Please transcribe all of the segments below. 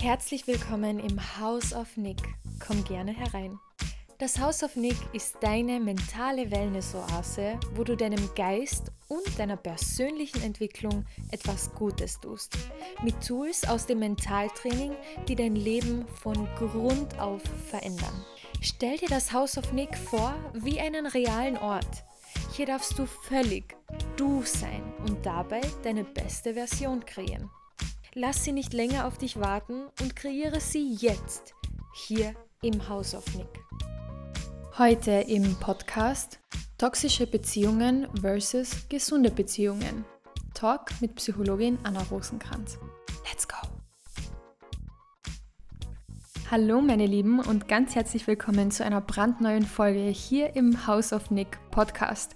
Herzlich willkommen im House of Nick. Komm gerne herein. Das House of Nick ist deine mentale Wellness-Oase, wo du deinem Geist und deiner persönlichen Entwicklung etwas Gutes tust. Mit Tools aus dem Mentaltraining, die dein Leben von Grund auf verändern. Stell dir das House of Nick vor wie einen realen Ort. Hier darfst du völlig du sein und dabei deine beste Version kreieren. Lass sie nicht länger auf dich warten und kreiere sie jetzt hier im House of Nick. Heute im Podcast Toxische Beziehungen versus gesunde Beziehungen. Talk mit Psychologin Anna Rosenkranz. Let's go! Hallo meine Lieben und ganz herzlich willkommen zu einer brandneuen Folge hier im House of Nick Podcast.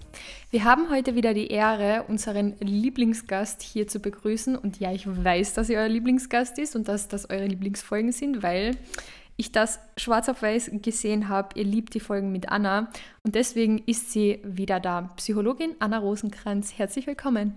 Wir haben heute wieder die Ehre, unseren Lieblingsgast hier zu begrüßen und ja, ich weiß, dass er euer Lieblingsgast ist und dass das eure Lieblingsfolgen sind, weil ich das schwarz auf weiß gesehen habe. Ihr liebt die Folgen mit Anna und deswegen ist sie wieder da. Psychologin Anna Rosenkranz, herzlich willkommen.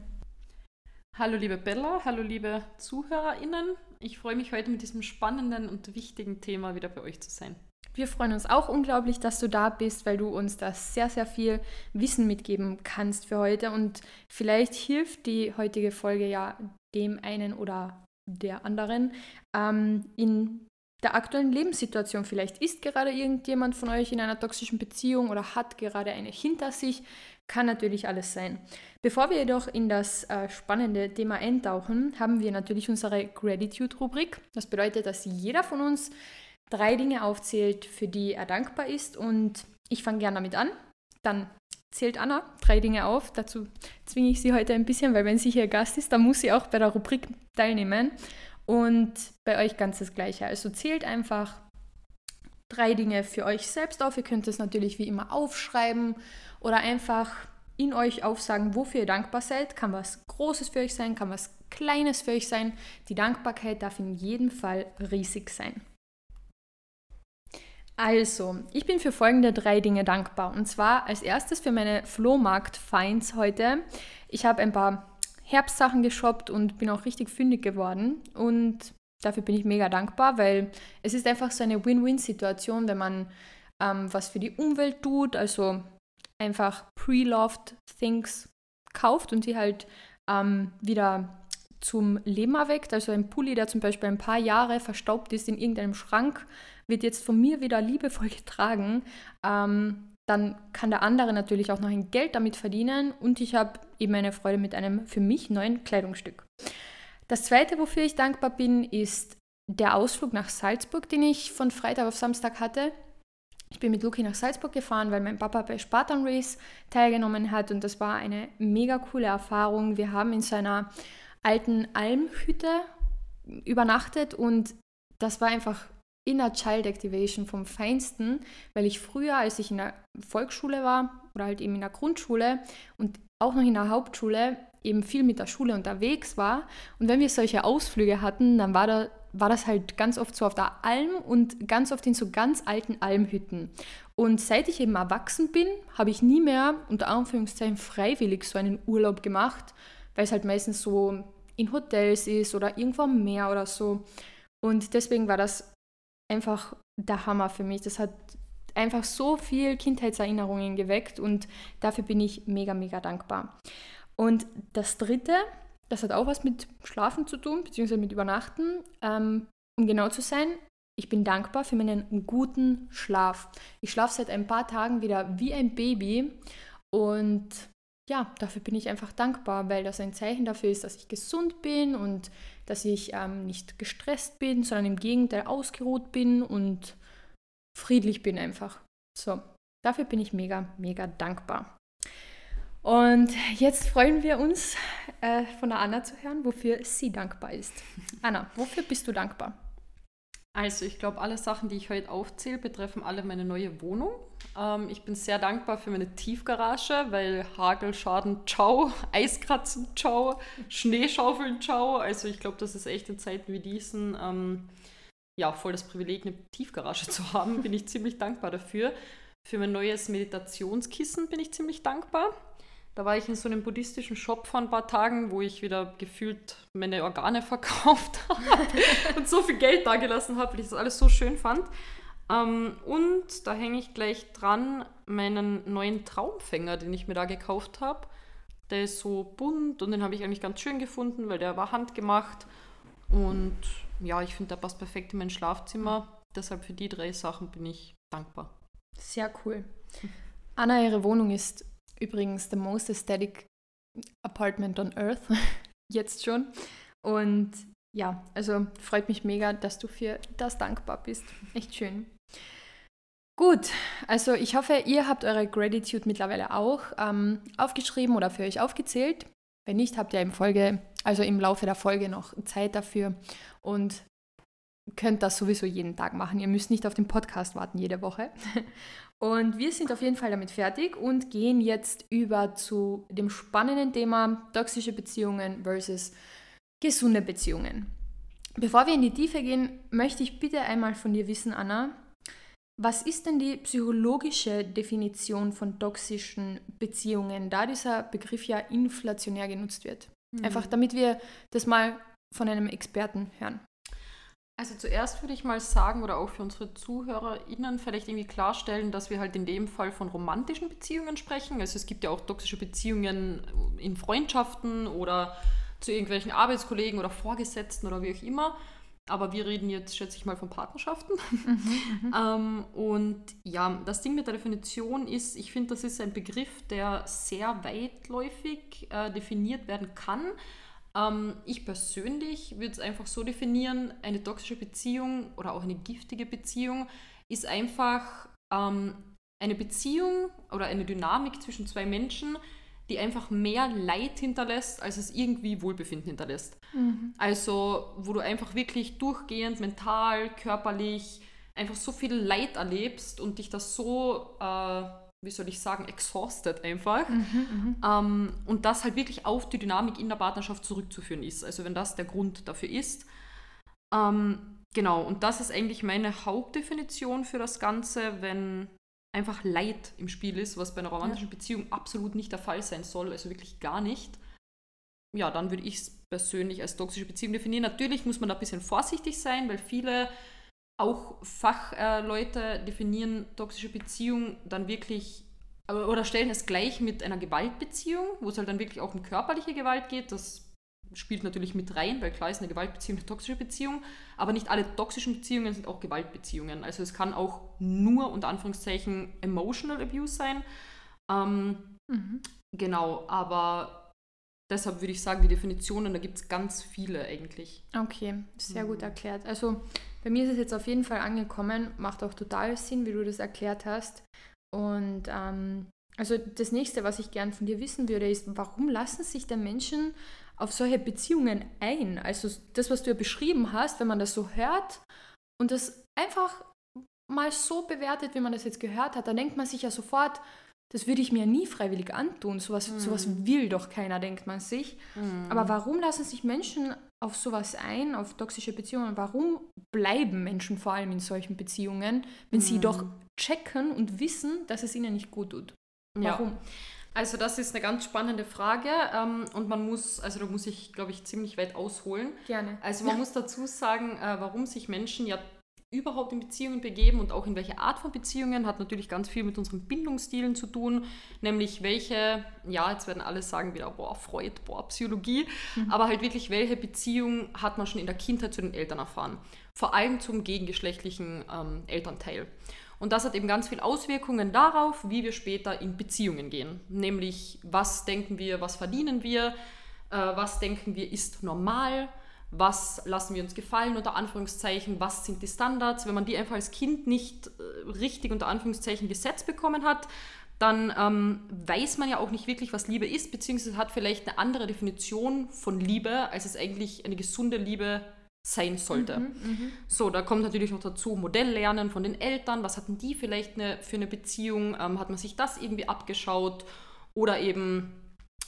Hallo liebe Bella, hallo liebe ZuhörerInnen. Ich freue mich heute mit diesem spannenden und wichtigen Thema wieder bei euch zu sein. Wir freuen uns auch unglaublich, dass du da bist, weil du uns da sehr, sehr viel Wissen mitgeben kannst für heute. Und vielleicht hilft die heutige Folge ja dem einen oder der anderen ähm, in der aktuellen Lebenssituation. Vielleicht ist gerade irgendjemand von euch in einer toxischen Beziehung oder hat gerade eine hinter sich. Kann natürlich alles sein. Bevor wir jedoch in das äh, spannende Thema eintauchen, haben wir natürlich unsere Gratitude-Rubrik. Das bedeutet, dass jeder von uns drei Dinge aufzählt, für die er dankbar ist. Und ich fange gerne damit an. Dann zählt Anna drei Dinge auf. Dazu zwinge ich sie heute ein bisschen, weil wenn sie hier Gast ist, dann muss sie auch bei der Rubrik teilnehmen. Und bei euch ganz das Gleiche. Also zählt einfach drei Dinge für euch selbst auf. Ihr könnt es natürlich wie immer aufschreiben oder einfach in euch aufsagen, wofür ihr dankbar seid. Kann was Großes für euch sein, kann was Kleines für euch sein. Die Dankbarkeit darf in jedem Fall riesig sein. Also, ich bin für folgende drei Dinge dankbar. Und zwar als erstes für meine Flohmarkt-Finds heute. Ich habe ein paar Herbstsachen geshoppt und bin auch richtig fündig geworden. Und dafür bin ich mega dankbar, weil es ist einfach so eine Win-Win-Situation, wenn man ähm, was für die Umwelt tut, also einfach pre-loved Things kauft und die halt ähm, wieder zum Leben erweckt. Also ein Pulli, der zum Beispiel ein paar Jahre verstaubt ist in irgendeinem Schrank, wird jetzt von mir wieder liebevoll getragen. Ähm, dann kann der andere natürlich auch noch ein Geld damit verdienen und ich habe eben eine Freude mit einem für mich neuen Kleidungsstück. Das zweite, wofür ich dankbar bin, ist der Ausflug nach Salzburg, den ich von Freitag auf Samstag hatte. Ich bin mit Luki nach Salzburg gefahren, weil mein Papa bei Spartan Race teilgenommen hat und das war eine mega coole Erfahrung. Wir haben in seiner alten Almhütte übernachtet und das war einfach Inner Child Activation vom Feinsten, weil ich früher, als ich in der Volksschule war oder halt eben in der Grundschule und auch noch in der Hauptschule eben viel mit der Schule unterwegs war. Und wenn wir solche Ausflüge hatten, dann war, da, war das halt ganz oft so auf der Alm und ganz oft in so ganz alten Almhütten. Und seit ich eben erwachsen bin, habe ich nie mehr unter Anführungszeichen freiwillig so einen Urlaub gemacht, weil es halt meistens so in Hotels ist oder irgendwo am Meer oder so. Und deswegen war das einfach der Hammer für mich. Das hat einfach so viel Kindheitserinnerungen geweckt und dafür bin ich mega, mega dankbar. Und das Dritte, das hat auch was mit Schlafen zu tun, beziehungsweise mit Übernachten. Ähm, um genau zu sein, ich bin dankbar für meinen guten Schlaf. Ich schlafe seit ein paar Tagen wieder wie ein Baby und ja, dafür bin ich einfach dankbar, weil das ein Zeichen dafür ist, dass ich gesund bin und dass ich ähm, nicht gestresst bin, sondern im Gegenteil ausgeruht bin und friedlich bin einfach. So, dafür bin ich mega, mega dankbar. Und jetzt freuen wir uns, äh, von der Anna zu hören, wofür sie dankbar ist. Anna, wofür bist du dankbar? Also ich glaube, alle Sachen, die ich heute aufzähle, betreffen alle meine neue Wohnung. Ähm, ich bin sehr dankbar für meine Tiefgarage, weil Hagelschaden, ciao, Eiskratzen, ciao, Schneeschaufeln, ciao. Also ich glaube, das ist echt in Zeiten wie diesen ähm, ja voll das Privileg, eine Tiefgarage zu haben. Bin ich ziemlich dankbar dafür. Für mein neues Meditationskissen bin ich ziemlich dankbar. Da war ich in so einem buddhistischen Shop vor ein paar Tagen, wo ich wieder gefühlt meine Organe verkauft habe und so viel Geld dagelassen habe, weil ich das alles so schön fand. Ähm, und da hänge ich gleich dran meinen neuen Traumfänger, den ich mir da gekauft habe. Der ist so bunt und den habe ich eigentlich ganz schön gefunden, weil der war handgemacht. Und ja, ich finde, der passt perfekt in mein Schlafzimmer. Deshalb für die drei Sachen bin ich dankbar. Sehr cool. Anna, ihre Wohnung ist übrigens the most aesthetic apartment on earth. Jetzt schon. Und ja, also freut mich mega, dass du für das dankbar bist. Echt schön. Gut, also ich hoffe, ihr habt eure Gratitude mittlerweile auch ähm, aufgeschrieben oder für euch aufgezählt. Wenn nicht, habt ihr im Folge, also im Laufe der Folge noch Zeit dafür und könnt das sowieso jeden Tag machen. Ihr müsst nicht auf den Podcast warten jede Woche. Und wir sind auf jeden Fall damit fertig und gehen jetzt über zu dem spannenden Thema toxische Beziehungen versus gesunde Beziehungen. Bevor wir in die Tiefe gehen, möchte ich bitte einmal von dir wissen, Anna, was ist denn die psychologische Definition von toxischen Beziehungen, da dieser Begriff ja inflationär genutzt wird? Mhm. Einfach damit wir das mal von einem Experten hören. Also zuerst würde ich mal sagen, oder auch für unsere ZuhörerInnen vielleicht irgendwie klarstellen, dass wir halt in dem Fall von romantischen Beziehungen sprechen. Also es gibt ja auch toxische Beziehungen in Freundschaften oder zu irgendwelchen Arbeitskollegen oder Vorgesetzten oder wie auch immer. Aber wir reden jetzt, schätze ich mal, von Partnerschaften. Mhm, mhm. ähm, und ja, das Ding mit der Definition ist, ich finde, das ist ein Begriff, der sehr weitläufig äh, definiert werden kann. Ähm, ich persönlich würde es einfach so definieren, eine toxische Beziehung oder auch eine giftige Beziehung ist einfach ähm, eine Beziehung oder eine Dynamik zwischen zwei Menschen, die einfach mehr Leid hinterlässt, als es irgendwie Wohlbefinden hinterlässt. Mhm. Also, wo du einfach wirklich durchgehend mental, körperlich einfach so viel Leid erlebst und dich das so äh, wie soll ich sagen, exhausted einfach. Mhm, mhm, ähm, und das halt wirklich auf die Dynamik in der Partnerschaft zurückzuführen ist. Also wenn das der Grund dafür ist. Ähm, genau, und das ist eigentlich meine Hauptdefinition für das Ganze, wenn einfach Leid im Spiel ist, was bei einer romantischen ja. Beziehung absolut nicht der Fall sein soll, also wirklich gar nicht. Ja, dann würde ich es persönlich als toxische Beziehung definieren. Natürlich muss man da ein bisschen vorsichtig sein, weil viele auch Fachleute definieren toxische Beziehung dann wirklich oder stellen es gleich mit einer Gewaltbeziehung, wo es halt dann wirklich auch um körperliche Gewalt geht. Das spielt natürlich mit rein, weil klar ist eine Gewaltbeziehung eine toxische Beziehung, aber nicht alle toxischen Beziehungen sind auch Gewaltbeziehungen. Also es kann auch nur unter Anführungszeichen emotional abuse sein. Ähm, mhm. Genau, aber Deshalb würde ich sagen, die Definitionen, da gibt es ganz viele eigentlich. Okay, sehr gut mhm. erklärt. Also bei mir ist es jetzt auf jeden Fall angekommen, macht auch total Sinn, wie du das erklärt hast. Und ähm, also das nächste, was ich gern von dir wissen würde, ist, warum lassen sich denn Menschen auf solche Beziehungen ein? Also das, was du ja beschrieben hast, wenn man das so hört und das einfach mal so bewertet, wie man das jetzt gehört hat, dann denkt man sich ja sofort, das würde ich mir nie freiwillig antun. Sowas, mhm. sowas will doch keiner, denkt man sich. Mhm. Aber warum lassen sich Menschen auf sowas ein, auf toxische Beziehungen? Warum bleiben Menschen vor allem in solchen Beziehungen, wenn mhm. sie doch checken und wissen, dass es ihnen nicht gut tut? Warum? Ja. Also das ist eine ganz spannende Frage ähm, und man muss, also da muss ich, glaube ich, ziemlich weit ausholen. Gerne. Also man muss dazu sagen, äh, warum sich Menschen ja überhaupt in Beziehungen begeben und auch in welche Art von Beziehungen hat natürlich ganz viel mit unseren Bindungsstilen zu tun, nämlich welche, ja, jetzt werden alle sagen wieder, boah, Freud, boah, Psychologie, mhm. aber halt wirklich, welche Beziehung hat man schon in der Kindheit zu den Eltern erfahren, vor allem zum gegengeschlechtlichen ähm, Elternteil. Und das hat eben ganz viel Auswirkungen darauf, wie wir später in Beziehungen gehen, nämlich was denken wir, was verdienen wir, äh, was denken wir ist normal, was lassen wir uns gefallen, unter Anführungszeichen, was sind die Standards. Wenn man die einfach als Kind nicht äh, richtig unter Anführungszeichen gesetzt bekommen hat, dann ähm, weiß man ja auch nicht wirklich, was Liebe ist, beziehungsweise hat vielleicht eine andere Definition von Liebe, als es eigentlich eine gesunde Liebe sein sollte. Mhm, mh. So, da kommt natürlich noch dazu Modelllernen von den Eltern, was hatten die vielleicht eine, für eine Beziehung, ähm, hat man sich das irgendwie abgeschaut oder eben,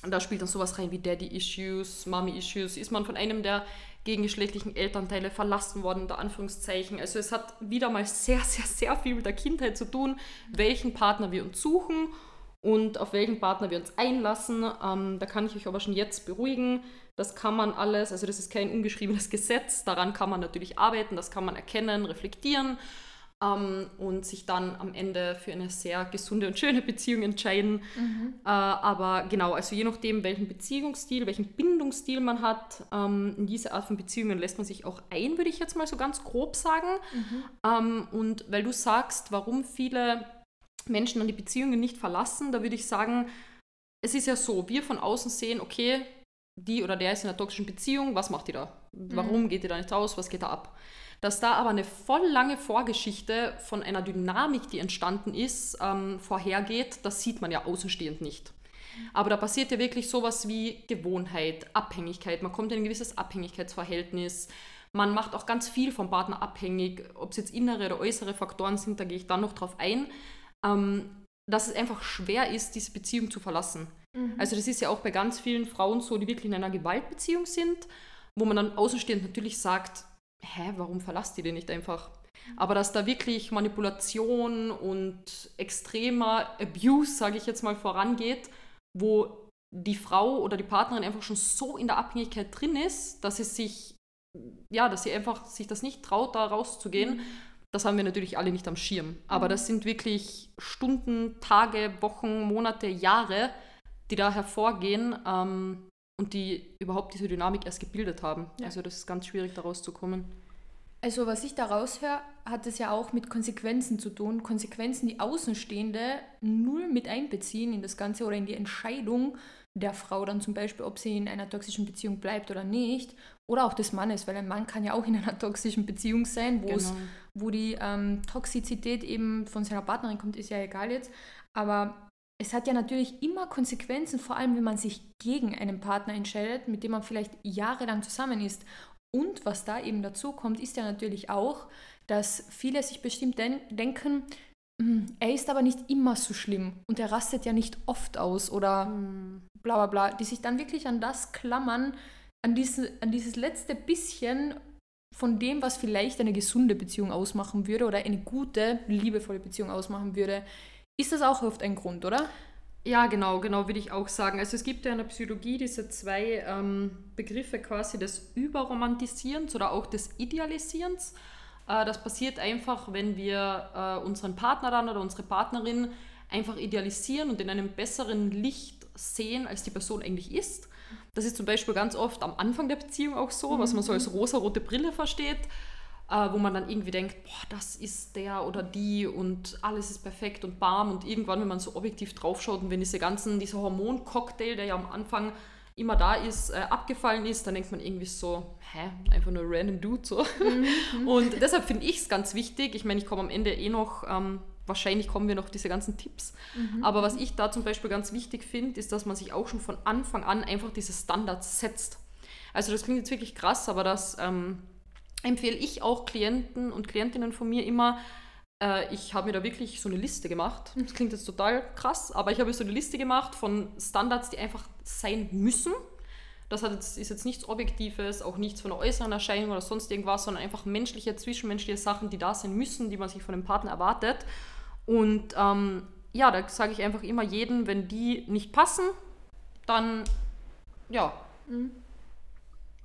da spielt dann sowas rein wie Daddy-Issues, Mommy-Issues, ist man von einem der gegengeschlechtlichen Elternteile verlassen worden, unter Anführungszeichen. Also es hat wieder mal sehr, sehr, sehr viel mit der Kindheit zu tun, welchen Partner wir uns suchen und auf welchen Partner wir uns einlassen. Ähm, da kann ich euch aber schon jetzt beruhigen. Das kann man alles, also das ist kein ungeschriebenes Gesetz, daran kann man natürlich arbeiten, das kann man erkennen, reflektieren ähm, und sich dann am Ende für eine sehr gesunde und schöne Beziehung entscheiden. Mhm. Äh, aber genau, also je nachdem, welchen Beziehungsstil, welchen Bindungsstil man hat, ähm, in diese Art von Beziehungen lässt man sich auch ein, würde ich jetzt mal so ganz grob sagen. Mhm. Ähm, und weil du sagst, warum viele Menschen dann die Beziehungen nicht verlassen, da würde ich sagen, es ist ja so, wir von außen sehen, okay, die oder der ist in einer toxischen Beziehung, was macht die da? Warum mhm. geht die da nicht raus? Was geht da ab? Dass da aber eine voll lange Vorgeschichte von einer Dynamik, die entstanden ist, ähm, vorhergeht, das sieht man ja außenstehend nicht. Aber da passiert ja wirklich sowas wie Gewohnheit, Abhängigkeit. Man kommt in ein gewisses Abhängigkeitsverhältnis. Man macht auch ganz viel vom Partner abhängig. Ob es jetzt innere oder äußere Faktoren sind, da gehe ich dann noch drauf ein. Ähm, dass es einfach schwer ist, diese Beziehung zu verlassen. Mhm. Also das ist ja auch bei ganz vielen Frauen so, die wirklich in einer Gewaltbeziehung sind, wo man dann außenstehend natürlich sagt, hä, warum verlasst ihr den nicht einfach? Aber dass da wirklich Manipulation und extremer Abuse, sage ich jetzt mal, vorangeht, wo die Frau oder die Partnerin einfach schon so in der Abhängigkeit drin ist, dass sie sich, ja, dass sie einfach sich das nicht traut, da rauszugehen. Mhm. Das haben wir natürlich alle nicht am Schirm. Aber mhm. das sind wirklich Stunden, Tage, Wochen, Monate, Jahre, die da hervorgehen. Ähm, und die überhaupt diese Dynamik erst gebildet haben. Ja. Also das ist ganz schwierig, da rauszukommen. Also was ich da raushöre, hat es ja auch mit Konsequenzen zu tun. Konsequenzen, die Außenstehende null mit einbeziehen in das Ganze oder in die Entscheidung der Frau dann zum Beispiel, ob sie in einer toxischen Beziehung bleibt oder nicht. Oder auch des Mannes, weil ein Mann kann ja auch in einer toxischen Beziehung sein, genau. wo die ähm, Toxizität eben von seiner Partnerin kommt, ist ja egal jetzt. Aber es hat ja natürlich immer Konsequenzen, vor allem wenn man sich gegen einen Partner entscheidet, mit dem man vielleicht jahrelang zusammen ist. Und was da eben dazu kommt, ist ja natürlich auch, dass viele sich bestimmt den denken, hm, er ist aber nicht immer so schlimm und er rastet ja nicht oft aus oder mhm. bla bla bla, die sich dann wirklich an das klammern, an, diese, an dieses letzte bisschen von dem, was vielleicht eine gesunde Beziehung ausmachen würde oder eine gute, liebevolle Beziehung ausmachen würde. Ist das auch oft ein Grund, oder? Ja, genau, genau, würde ich auch sagen. Also es gibt ja in der Psychologie diese zwei ähm, Begriffe quasi des Überromantisierens oder auch des Idealisierens. Äh, das passiert einfach, wenn wir äh, unseren Partner dann oder unsere Partnerin einfach idealisieren und in einem besseren Licht sehen, als die Person eigentlich ist. Das ist zum Beispiel ganz oft am Anfang der Beziehung auch so, was man so als mhm. rosa-rote Brille versteht äh, wo man dann irgendwie denkt, boah, das ist der oder die und alles ist perfekt und bam und irgendwann, wenn man so objektiv draufschaut und wenn diese ganzen, dieser Hormoncocktail, der ja am Anfang immer da ist, äh, abgefallen ist, dann denkt man irgendwie so, hä, einfach nur random Dude so. Mhm. und deshalb finde ich es ganz wichtig, ich meine, ich komme am Ende eh noch, ähm, wahrscheinlich kommen wir noch diese ganzen Tipps, mhm. aber was ich da zum Beispiel ganz wichtig finde, ist, dass man sich auch schon von Anfang an einfach diese Standards setzt. Also das klingt jetzt wirklich krass, aber dass ähm, empfehle ich auch Klienten und Klientinnen von mir immer, äh, ich habe mir da wirklich so eine Liste gemacht. Das klingt jetzt total krass, aber ich habe so eine Liste gemacht von Standards, die einfach sein müssen. Das hat jetzt, ist jetzt nichts Objektives, auch nichts von der äußeren Erscheinung oder sonst irgendwas, sondern einfach menschliche, zwischenmenschliche Sachen, die da sein müssen, die man sich von dem Partner erwartet. Und ähm, ja, da sage ich einfach immer jedem, wenn die nicht passen, dann ja, mhm.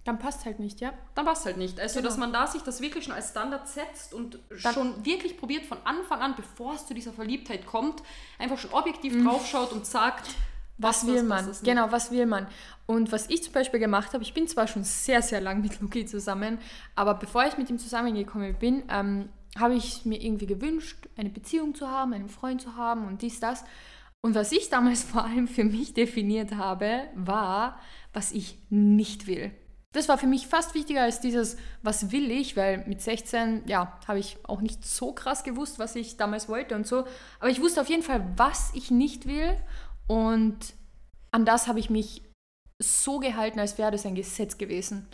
Dann passt halt nicht, ja? Dann passt halt nicht. Also, genau. dass man da sich das wirklich schon als Standard setzt und Dann schon wirklich probiert von Anfang an, bevor es zu dieser Verliebtheit kommt, einfach schon objektiv mhm. draufschaut und sagt, was, was will man? Was genau, was will man? Und was ich zum Beispiel gemacht habe, ich bin zwar schon sehr, sehr lang mit Luki zusammen, aber bevor ich mit ihm zusammengekommen bin, ähm, habe ich mir irgendwie gewünscht, eine Beziehung zu haben, einen Freund zu haben und dies, das. Und was ich damals vor allem für mich definiert habe, war, was ich nicht will. Das war für mich fast wichtiger als dieses, was will ich, weil mit 16, ja, habe ich auch nicht so krass gewusst, was ich damals wollte und so. Aber ich wusste auf jeden Fall, was ich nicht will. Und an das habe ich mich so gehalten, als wäre das ein Gesetz gewesen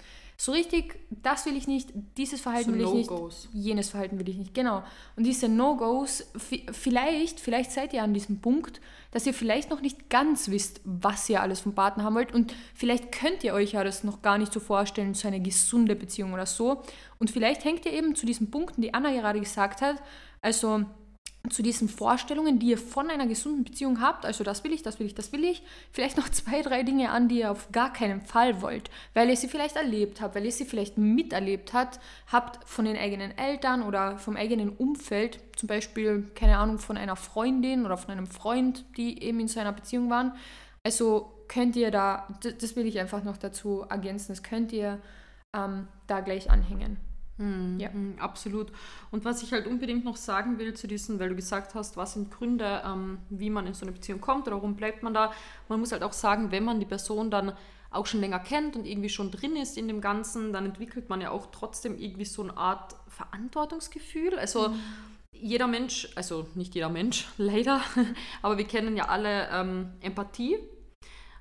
so richtig, das will ich nicht, dieses Verhalten so will ich no nicht, jenes Verhalten will ich nicht, genau. Und diese No-Gos, vielleicht, vielleicht seid ihr an diesem Punkt, dass ihr vielleicht noch nicht ganz wisst, was ihr alles vom Partner haben wollt und vielleicht könnt ihr euch ja das noch gar nicht so vorstellen, so eine gesunde Beziehung oder so. Und vielleicht hängt ihr eben zu diesen Punkten, die Anna gerade gesagt hat, also zu diesen Vorstellungen, die ihr von einer gesunden Beziehung habt, also das will ich, das will ich, das will ich, vielleicht noch zwei, drei Dinge an, die ihr auf gar keinen Fall wollt, weil ihr sie vielleicht erlebt habt, weil ihr sie vielleicht miterlebt habt, habt von den eigenen Eltern oder vom eigenen Umfeld, zum Beispiel, keine Ahnung, von einer Freundin oder von einem Freund, die eben in so einer Beziehung waren. Also könnt ihr da, das will ich einfach noch dazu ergänzen, das könnt ihr ähm, da gleich anhängen. Mhm, ja. Mhm, absolut. Und was ich halt unbedingt noch sagen will zu diesen, weil du gesagt hast, was sind Gründe, ähm, wie man in so eine Beziehung kommt oder warum bleibt man da. Man muss halt auch sagen, wenn man die Person dann auch schon länger kennt und irgendwie schon drin ist in dem Ganzen, dann entwickelt man ja auch trotzdem irgendwie so eine Art Verantwortungsgefühl. Also mhm. jeder Mensch, also nicht jeder Mensch, leider, aber wir kennen ja alle ähm, Empathie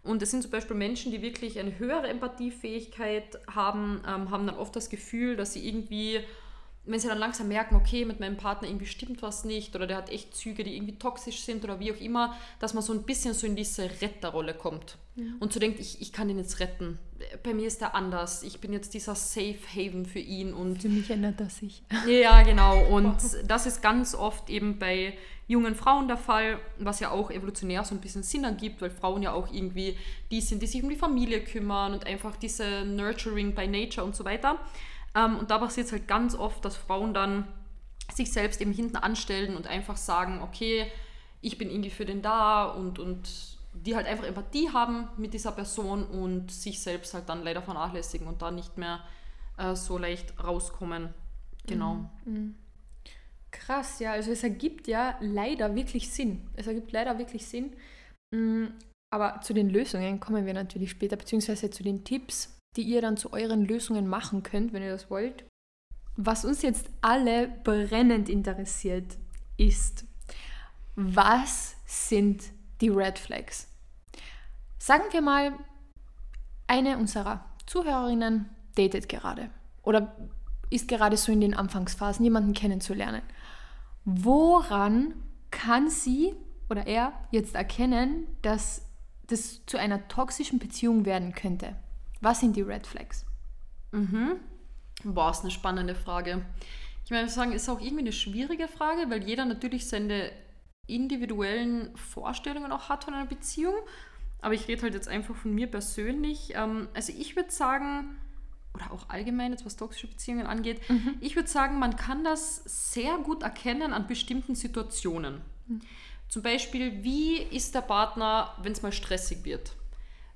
und es sind zum Beispiel Menschen, die wirklich eine höhere Empathiefähigkeit haben, ähm, haben dann oft das Gefühl, dass sie irgendwie, wenn sie dann langsam merken, okay, mit meinem Partner irgendwie stimmt was nicht oder der hat echt Züge, die irgendwie toxisch sind oder wie auch immer, dass man so ein bisschen so in diese Retterrolle kommt ja. und so denkt, ich, ich kann ihn jetzt retten. Bei mir ist er anders. Ich bin jetzt dieser Safe Haven für ihn. Und für mich ändert das sich. Ja, genau. Und das ist ganz oft eben bei jungen Frauen der Fall, was ja auch evolutionär so ein bisschen Sinn ergibt, weil Frauen ja auch irgendwie die sind, die sich um die Familie kümmern und einfach diese Nurturing by Nature und so weiter. Ähm, und da passiert es halt ganz oft, dass Frauen dann sich selbst eben hinten anstellen und einfach sagen, okay, ich bin irgendwie für den da und, und die halt einfach Empathie haben mit dieser Person und sich selbst halt dann leider vernachlässigen und da nicht mehr äh, so leicht rauskommen. Genau. Mhm. mhm. Krass, ja. Also es ergibt ja leider wirklich Sinn. Es ergibt leider wirklich Sinn. Mm, aber zu den Lösungen kommen wir natürlich später, beziehungsweise zu den Tipps, die ihr dann zu euren Lösungen machen könnt, wenn ihr das wollt. Was uns jetzt alle brennend interessiert, ist, was sind die Red Flags? Sagen wir mal, eine unserer Zuhörerinnen datet gerade oder ist gerade so in den Anfangsphasen, jemanden kennenzulernen. Woran kann sie oder er jetzt erkennen, dass das zu einer toxischen Beziehung werden könnte? Was sind die Red Flags? Mhm. Boah, ist eine spannende Frage. Ich meine, sagen, ist auch irgendwie eine schwierige Frage, weil jeder natürlich seine individuellen Vorstellungen auch hat von einer Beziehung. Aber ich rede halt jetzt einfach von mir persönlich. Ähm, also ich würde sagen, oder auch allgemein, jetzt was toxische Beziehungen angeht, mhm. ich würde sagen, man kann das sehr gut erkennen an bestimmten Situationen. Mhm. Zum Beispiel, wie ist der Partner, wenn es mal stressig wird?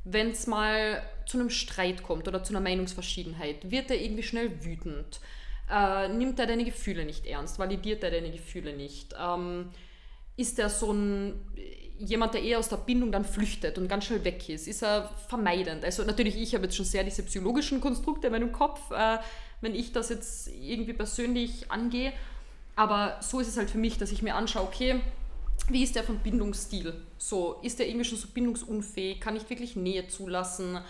Wenn es mal zu einem Streit kommt oder zu einer Meinungsverschiedenheit, wird er irgendwie schnell wütend? Äh, nimmt er deine Gefühle nicht ernst? Validiert er deine Gefühle nicht? Ähm, ist er so ein jemand, der eher aus der Bindung dann flüchtet und ganz schnell weg ist, ist er vermeidend. Also natürlich, ich habe jetzt schon sehr diese psychologischen Konstrukte in meinem Kopf, äh, wenn ich das jetzt irgendwie persönlich angehe. Aber so ist es halt für mich, dass ich mir anschaue, okay, wie ist der vom Bindungsstil? So, ist der irgendwie schon so bindungsunfähig? Kann ich wirklich Nähe zulassen?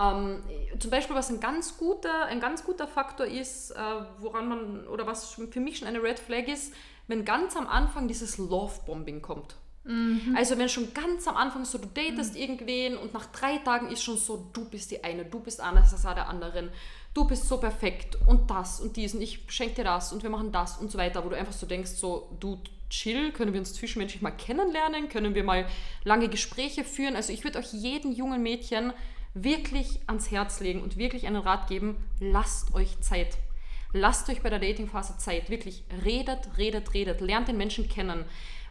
Ähm, zum Beispiel, was ein ganz guter, ein ganz guter Faktor ist, äh, woran man, oder was für mich schon eine Red Flag ist, wenn ganz am Anfang dieses Love-Bombing kommt. Mhm. Also wenn schon ganz am Anfang so, du datest mhm. irgendwen und nach drei Tagen ist schon so, du bist die eine, du bist anders als der anderen, du bist so perfekt und das und dies und ich schenke dir das und wir machen das und so weiter, wo du einfach so denkst, so, du chill, können wir uns zwischenmenschlich mal kennenlernen, können wir mal lange Gespräche führen. Also ich würde euch jeden jungen Mädchen wirklich ans Herz legen und wirklich einen Rat geben, lasst euch Zeit. Lasst euch bei der Datingphase Zeit. Wirklich redet, redet, redet. Lernt den Menschen kennen.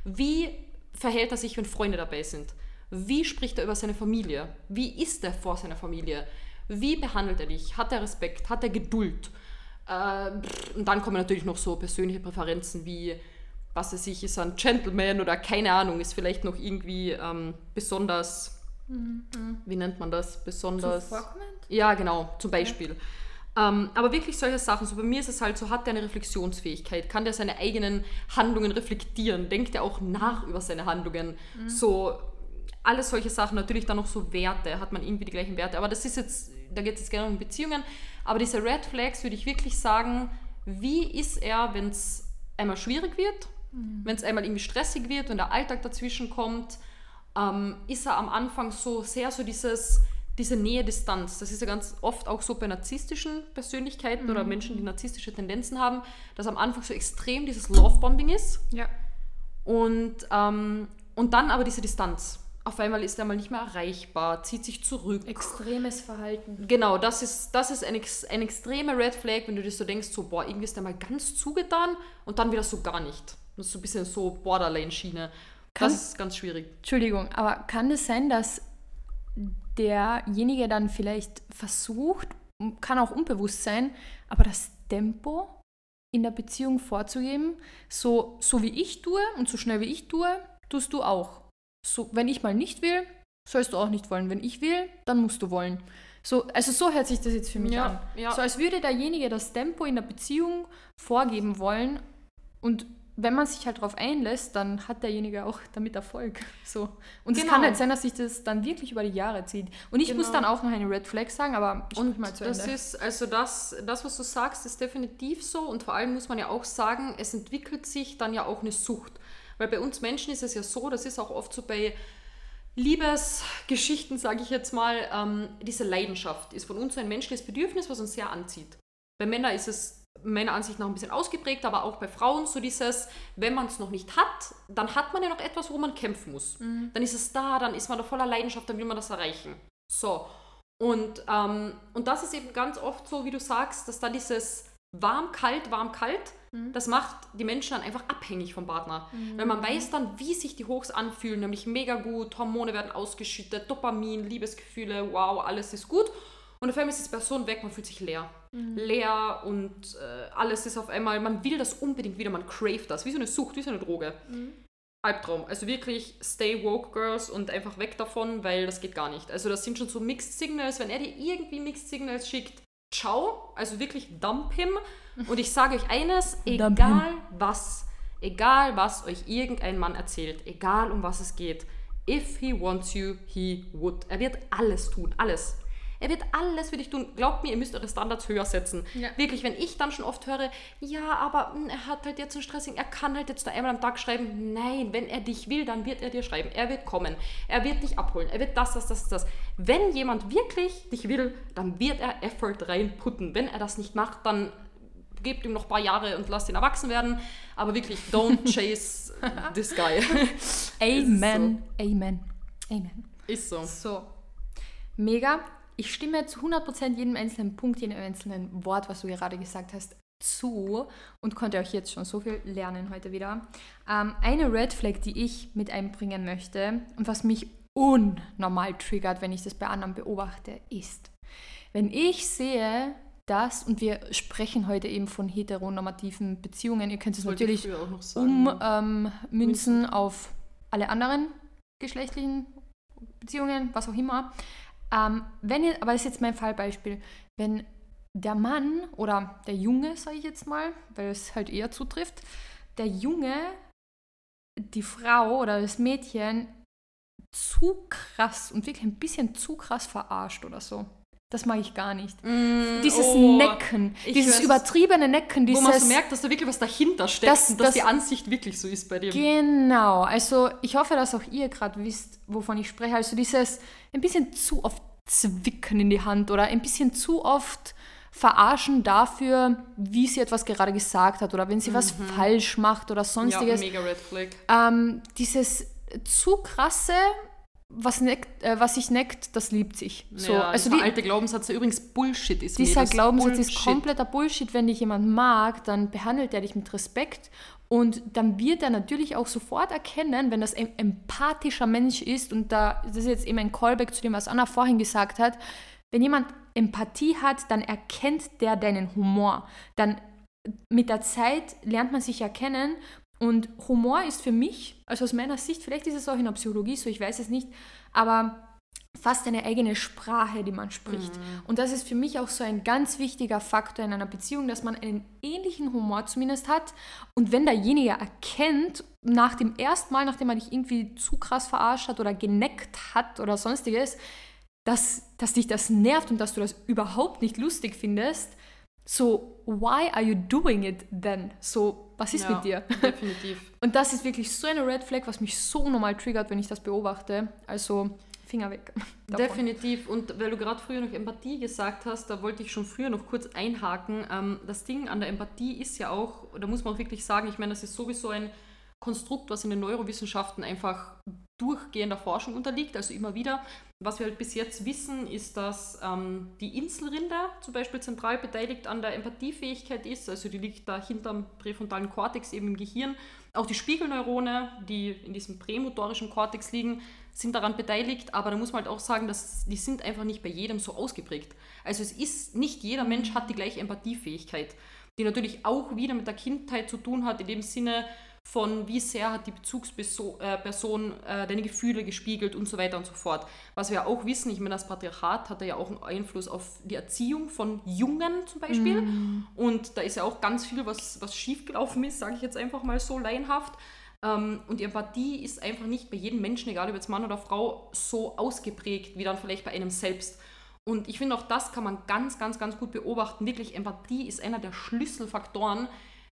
Wie verhält er sich, wenn Freunde dabei sind? Wie spricht er über seine Familie? Wie ist er vor seiner Familie? Wie behandelt er dich? Hat er Respekt? Hat er Geduld? Äh, und dann kommen natürlich noch so persönliche Präferenzen wie, was er sich ist, ein Gentleman oder keine Ahnung, ist vielleicht noch irgendwie ähm, besonders, mhm. wie nennt man das? Besonders. Ja, genau, zum Beispiel. Okay. Ähm, aber wirklich solche Sachen, so bei mir ist es halt so, hat der eine Reflexionsfähigkeit, kann der seine eigenen Handlungen reflektieren, denkt er auch nach über seine Handlungen, mhm. so alles solche Sachen, natürlich dann noch so Werte, hat man irgendwie die gleichen Werte, aber das ist jetzt, da geht es jetzt gerne um Beziehungen, aber diese Red Flags würde ich wirklich sagen, wie ist er, wenn es einmal schwierig wird, mhm. wenn es einmal irgendwie stressig wird und der Alltag dazwischen kommt, ähm, ist er am Anfang so sehr so dieses diese Nähe-Distanz, das ist ja ganz oft auch so bei narzisstischen Persönlichkeiten mhm. oder Menschen, die narzisstische Tendenzen haben, dass am Anfang so extrem dieses Love-Bombing ist. Ja. Und, ähm, und dann aber diese Distanz. Auf einmal ist er mal nicht mehr erreichbar, zieht sich zurück. Extremes Verhalten. Genau, das ist, das ist ein, ein extremer Red Flag, wenn du dir so denkst, so, boah, irgendwie ist der mal ganz zugetan und dann wieder so gar nicht. Das ist so ein bisschen so Borderline-Schiene. Das ist ganz schwierig. Entschuldigung, aber kann es sein, dass derjenige dann vielleicht versucht, kann auch unbewusst sein, aber das Tempo in der Beziehung vorzugeben, so, so wie ich tue und so schnell wie ich tue, tust du auch. So, wenn ich mal nicht will, sollst du auch nicht wollen. Wenn ich will, dann musst du wollen. So, also so hört sich das jetzt für mich Ja, an. ja. So als würde derjenige das Tempo in der Beziehung vorgeben wollen und wenn man sich halt darauf einlässt, dann hat derjenige auch damit Erfolg. So. Und es Genau. kann halt sein, dass sich das dann wirklich über die Jahre zieht. Und ich muss Genau. dann auch noch eine Red Flag sagen, aber ich Und mal zu das Ende. ist, also das, das, was du sagst, ist definitiv so. Und vor allem muss man ja auch sagen, es entwickelt sich dann ja auch eine Sucht. Weil bei uns Menschen ist es ja so, das ist auch oft so bei Liebesgeschichten, sage ich jetzt mal, ähm, diese Leidenschaft ist von uns so ein menschliches Bedürfnis, was uns sehr anzieht. Bei Männern ist es meiner Ansicht nach ein bisschen ausgeprägt, aber auch bei Frauen so dieses, wenn man es noch nicht hat, dann hat man ja noch etwas, wo man kämpfen muss. Dann ist es da, dann ist man da voller Leidenschaft, dann will man das erreichen. So. Und, ähm, und das ist eben ganz oft so, wie du sagst, dass da dieses warm, kalt, warm, kalt, das macht die Menschen dann einfach abhängig vom Partner. Weil man weiß dann, wie sich die Hochs anfühlen, nämlich mega gut, Hormone werden ausgeschüttet, Dopamin, Liebesgefühle, wow, alles ist gut. Und auf einmal ist die Person weg, man fühlt sich leer. Leer und äh, alles ist auf einmal, man will das unbedingt wieder, man craved das, wie so eine Sucht, wie so eine Droge. Albtraum. Also wirklich stay woke, Girls, und einfach weg davon, weil das geht gar nicht. Also das sind schon so Mixed Signals. Wenn er dir irgendwie Mixed Signals schickt, ciao. Also wirklich dump him. Und ich sage euch eines, egal was, egal was euch irgendein Mann erzählt, egal um was es geht, if he wants you, he would. Er wird alles tun, alles. Er wird alles für dich tun. Glaubt mir, ihr müsst eure Standards höher setzen. Ja. Wirklich, wenn ich dann schon oft höre, ja, aber hm, er hat halt jetzt einen Stressing, er kann halt jetzt nur einmal am Tag schreiben. Nein, wenn er dich will, dann wird er dir schreiben. Er wird kommen. Er wird dich abholen. Er wird das, das, das, das. Wenn jemand wirklich dich will, dann wird er Effort reinputten. Wenn er das nicht macht, dann gebt ihm noch ein paar Jahre und lasst ihn erwachsen werden. Aber wirklich, don't chase this guy. Amen. Amen. Amen. Ist so. So. Mega. Ich stimme zu 100% jedem einzelnen Punkt, jedem einzelnen Wort, was du gerade gesagt hast, zu und konnte auch jetzt schon so viel lernen heute wieder. Ähm, eine Red Flag, die ich mit einbringen möchte und was mich unnormal triggert, wenn ich das bei anderen beobachte, ist, wenn ich sehe, dass, und wir sprechen heute eben von heteronormativen Beziehungen, ihr könnt es natürlich früher auch noch sagen. um ähm, auf alle anderen geschlechtlichen Beziehungen, was auch immer. Ähm, wenn ihr, aber das ist jetzt mein Fallbeispiel, wenn der Mann oder der Junge, sage ich jetzt mal, weil es halt eher zutrifft, der Junge die Frau oder das Mädchen zu krass und wirklich ein bisschen zu krass verarscht oder so. Das mag ich gar nicht. Mm, Dieses oh. Necken, dieses weiß- übertriebene Necken, Wo dieses... man so merkt, dass da wirklich was dahinter steckt Das- und dass das- die Ansicht wirklich so ist bei dem. Genau, also ich hoffe, dass auch ihr gerade wisst, wovon ich spreche. Also dieses ein bisschen zu oft zwicken in die Hand oder ein bisschen zu oft verarschen dafür, wie sie etwas gerade gesagt hat oder wenn sie was falsch macht oder ja, sonstiges. mega Red Flag. ähm, dieses zu krasse, was, neckt, äh, was sich neckt, das liebt sich. So, ja, also die, alte Glaubenssatz, der übrigens Bullshit ist. dieser. Glaubenssatz ist Bullshit. kompletter Bullshit. Wenn dich jemand mag, dann behandelt er dich mit Respekt und dann wird er natürlich auch sofort erkennen, wenn das ein empathischer Mensch ist und da das ist jetzt eben ein Callback zu dem, was Anna vorhin gesagt hat. Wenn jemand Empathie hat, dann erkennt der deinen Humor. Dann mit der Zeit lernt man sich erkennen und Humor ist für mich, also aus meiner Sicht, vielleicht ist es auch in der Psychologie so, ich weiß es nicht, aber fast eine eigene Sprache, die man spricht. Und das ist für mich auch so ein ganz wichtiger Faktor in einer Beziehung, dass man einen ähnlichen Humor zumindest hat. Und wenn derjenige erkennt, nach dem ersten Mal, nachdem man dich irgendwie zu krass verarscht hat oder geneckt hat oder sonstiges, dass, dass dich das nervt und dass du das überhaupt nicht lustig findest, so, why are you doing it then? So, was ist ja, mit dir? Definitiv. Und das ist wirklich so eine Red Flag, was mich so normal triggert, wenn ich das beobachte. Also, Finger weg. davon. Definitiv. Und weil du gerade früher noch Empathie gesagt hast, da wollte ich schon früher noch kurz einhaken. Ähm, das Ding an der Empathie ist ja auch, da muss man auch wirklich sagen, ich meine, das ist sowieso ein Konstrukt, was in den Neurowissenschaften einfach durchgehender Forschung unterliegt. Also immer wieder, was wir halt bis jetzt wissen, ist, dass ähm, die Inselrinde zum Beispiel zentral beteiligt an der Empathiefähigkeit ist. Also die liegt da hinterm präfrontalen Kortex eben im Gehirn. Auch die Spiegelneurone, die in diesem prämotorischen Kortex liegen, sind daran beteiligt. Aber da muss man halt auch sagen, dass die sind einfach nicht bei jedem so ausgeprägt. Also es ist nicht jeder Mensch hat die gleiche Empathiefähigkeit, die natürlich auch wieder mit der Kindheit zu tun hat, in dem Sinne, von wie sehr hat die Bezugsperson äh, deine Gefühle gespiegelt und so weiter und so fort. Was wir auch wissen, ich meine, das Patriarchat hat ja auch einen Einfluss auf die Erziehung von Jungen zum Beispiel. Mm. Und da ist ja auch ganz viel, was, was schiefgelaufen ist, sage ich jetzt einfach mal so laienhaft. Ähm, und die Empathie ist einfach nicht bei jedem Menschen, egal ob jetzt Mann oder Frau, so ausgeprägt wie dann vielleicht bei einem selbst. Und ich finde auch das kann man ganz, ganz, ganz gut beobachten. Wirklich, Empathie ist einer der Schlüsselfaktoren,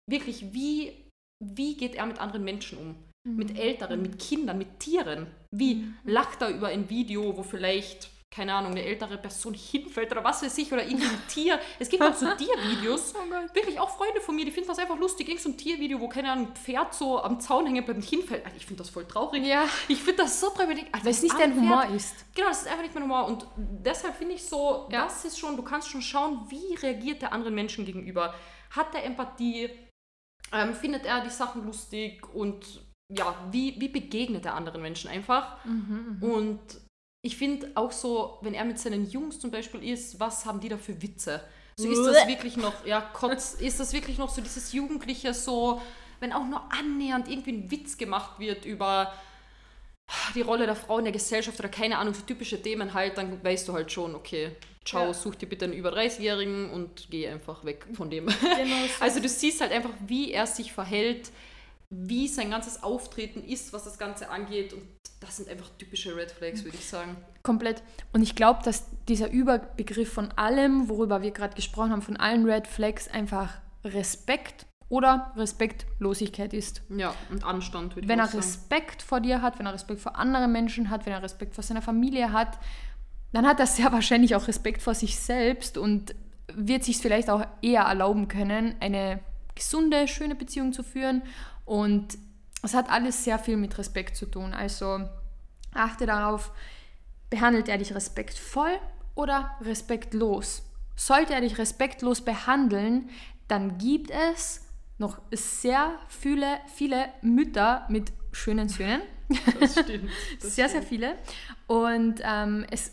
wirklich wie wie geht er mit anderen Menschen um? Mhm. Mit Älteren, mit Kindern, mit Tieren? Wie mhm. lacht er über ein Video, wo vielleicht, keine Ahnung, eine ältere Person hinfällt oder was weiß ich, oder irgendein Tier. Es gibt auch so Tiervideos. Oh wirklich auch Freunde von mir, die finden das einfach lustig. Irgend so ein Tiervideo, wo, keine Ahnung, ein Pferd so am Zaun hängen bleibt und hinfällt. Also ich finde das voll traurig. Ja. Ich finde das so traurig. Also Weil es nicht dein Humor ist. Genau, das ist einfach nicht mein Humor. Und deshalb finde ich so, ja. das ist schon, du kannst schon schauen, wie reagiert der anderen Menschen gegenüber. Hat er Empathie? Ähm, findet er die Sachen lustig und ja, wie, wie begegnet er anderen Menschen einfach. Mhm, mhm. und ich finde auch so, wenn er mit seinen Jungs zum Beispiel ist, was haben die da für Witze? So ist das wirklich noch, ja, Kotz, ist das wirklich noch so dieses Jugendliche, so, wenn auch nur annähernd irgendwie ein Witz gemacht wird über die Rolle der Frau in der Gesellschaft oder keine Ahnung, so typische Themen halt, dann weißt du halt schon, okay, ciao, ja. such dir bitte einen über 30-Jährigen und geh einfach weg von dem. Genau so. Also du siehst halt einfach, wie er sich verhält, wie sein ganzes Auftreten ist, was das Ganze angeht und das sind einfach typische Red Flags, würde ich sagen. Komplett. Und ich glaube, dass dieser Überbegriff von allem, worüber wir gerade gesprochen haben, von allen Red Flags einfach Respekt oder Respektlosigkeit ist. Ja, und Anstand. Würde Wenn er Respekt vor dir hat, wenn er Respekt vor anderen Menschen hat, wenn er Respekt vor seiner Familie hat, dann hat er sehr wahrscheinlich auch Respekt vor sich selbst und wird sich vielleicht auch eher erlauben können, eine gesunde, schöne Beziehung zu führen. Und es hat alles sehr viel mit Respekt zu tun. Also achte darauf, behandelt er dich respektvoll oder respektlos. Sollte er dich respektlos behandeln, dann gibt es noch sehr viele, viele Mütter mit schönen Söhnen. Das stimmt. Das sehr, stimmt. sehr viele. Und ähm, es,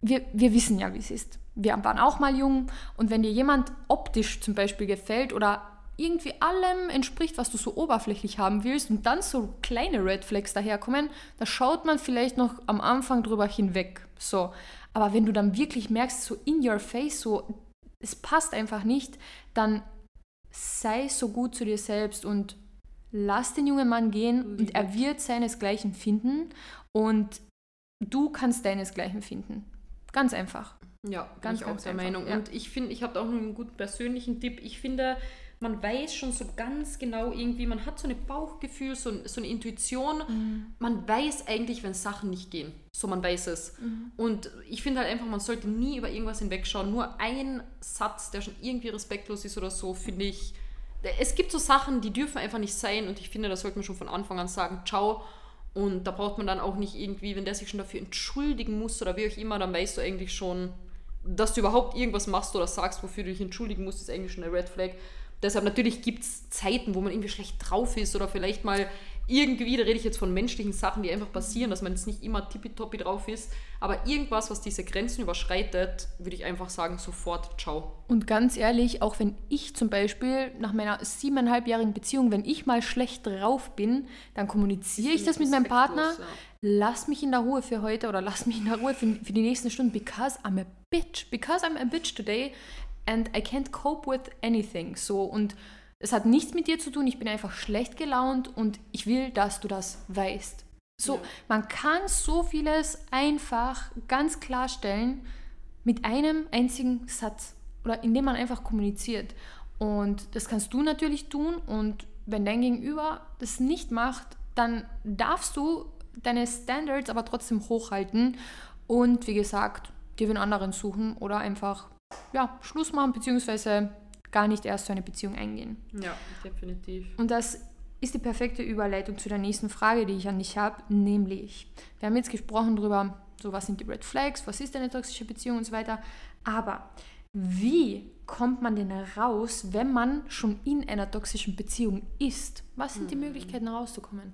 wir, wir wissen ja, wie es ist. Wir waren auch mal jung und wenn dir jemand optisch zum Beispiel gefällt oder irgendwie allem entspricht, was du so oberflächlich haben willst und dann so kleine Red Flags daherkommen, da schaut man vielleicht noch am Anfang drüber hinweg. So. Aber wenn du dann wirklich merkst, so in your face, so es passt einfach nicht, dann sei so gut zu dir selbst und lass den jungen Mann gehen und er wird seinesgleichen finden und du kannst deinesgleichen finden. Ganz einfach. Ja, ganz, ich ganz auch der einfach. Meinung. Ja. Und ich finde, ich habe da auch noch einen guten persönlichen Tipp. Ich finde, man weiß schon so ganz genau irgendwie, man hat so ein Bauchgefühl, so, so eine Intuition. Mhm. Man weiß eigentlich, wenn Sachen nicht gehen. So, man weiß es. Mhm. Und ich finde halt einfach, man sollte nie über irgendwas hinwegschauen. Nur ein Satz, der schon irgendwie respektlos ist oder so, finde ich. Es gibt so Sachen, die dürfen einfach nicht sein und ich finde, da sollte man schon von Anfang an sagen, ciao. Und da braucht man dann auch nicht irgendwie, wenn der sich schon dafür entschuldigen muss oder wie auch immer, dann weißt du eigentlich schon, dass du überhaupt irgendwas machst oder sagst, wofür du dich entschuldigen musst, ist eigentlich schon eine Red Flag. Deshalb natürlich gibt es Zeiten, wo man irgendwie schlecht drauf ist oder vielleicht mal irgendwie, da rede ich jetzt von menschlichen Sachen, die einfach passieren, dass man jetzt nicht immer tippitoppi drauf ist, aber irgendwas, was diese Grenzen überschreitet, würde ich einfach sagen, sofort ciao. Und ganz ehrlich, auch wenn ich zum Beispiel nach meiner siebeneinhalbjährigen Beziehung, wenn ich mal schlecht drauf bin, dann kommuniziere ich das mit meinem Partner, ja. lass mich in der Ruhe für heute oder lass mich in der Ruhe für, für die nächsten Stunden, because I'm a bitch, because I'm a bitch today and I can't cope with anything. So und es hat nichts mit dir zu tun, ich bin einfach schlecht gelaunt und ich will, dass du das weißt. So, ja. man kann so vieles einfach ganz klarstellen mit einem einzigen Satz oder indem man einfach kommuniziert. Und das kannst du natürlich tun und wenn dein Gegenüber das nicht macht, dann darfst du deine Standards aber trotzdem hochhalten und wie gesagt, dir einen anderen suchen oder einfach ja, Schluss machen, beziehungsweise gar nicht erst so eine Beziehung eingehen. Ja, definitiv. Und das ist die perfekte Überleitung zu der nächsten Frage, die ich an dich habe, nämlich, wir haben jetzt gesprochen darüber, so was sind die Red Flags, was ist eine toxische Beziehung und so weiter, aber wie kommt man denn raus, wenn man schon in einer toxischen Beziehung ist? Was sind die mhm. Möglichkeiten rauszukommen?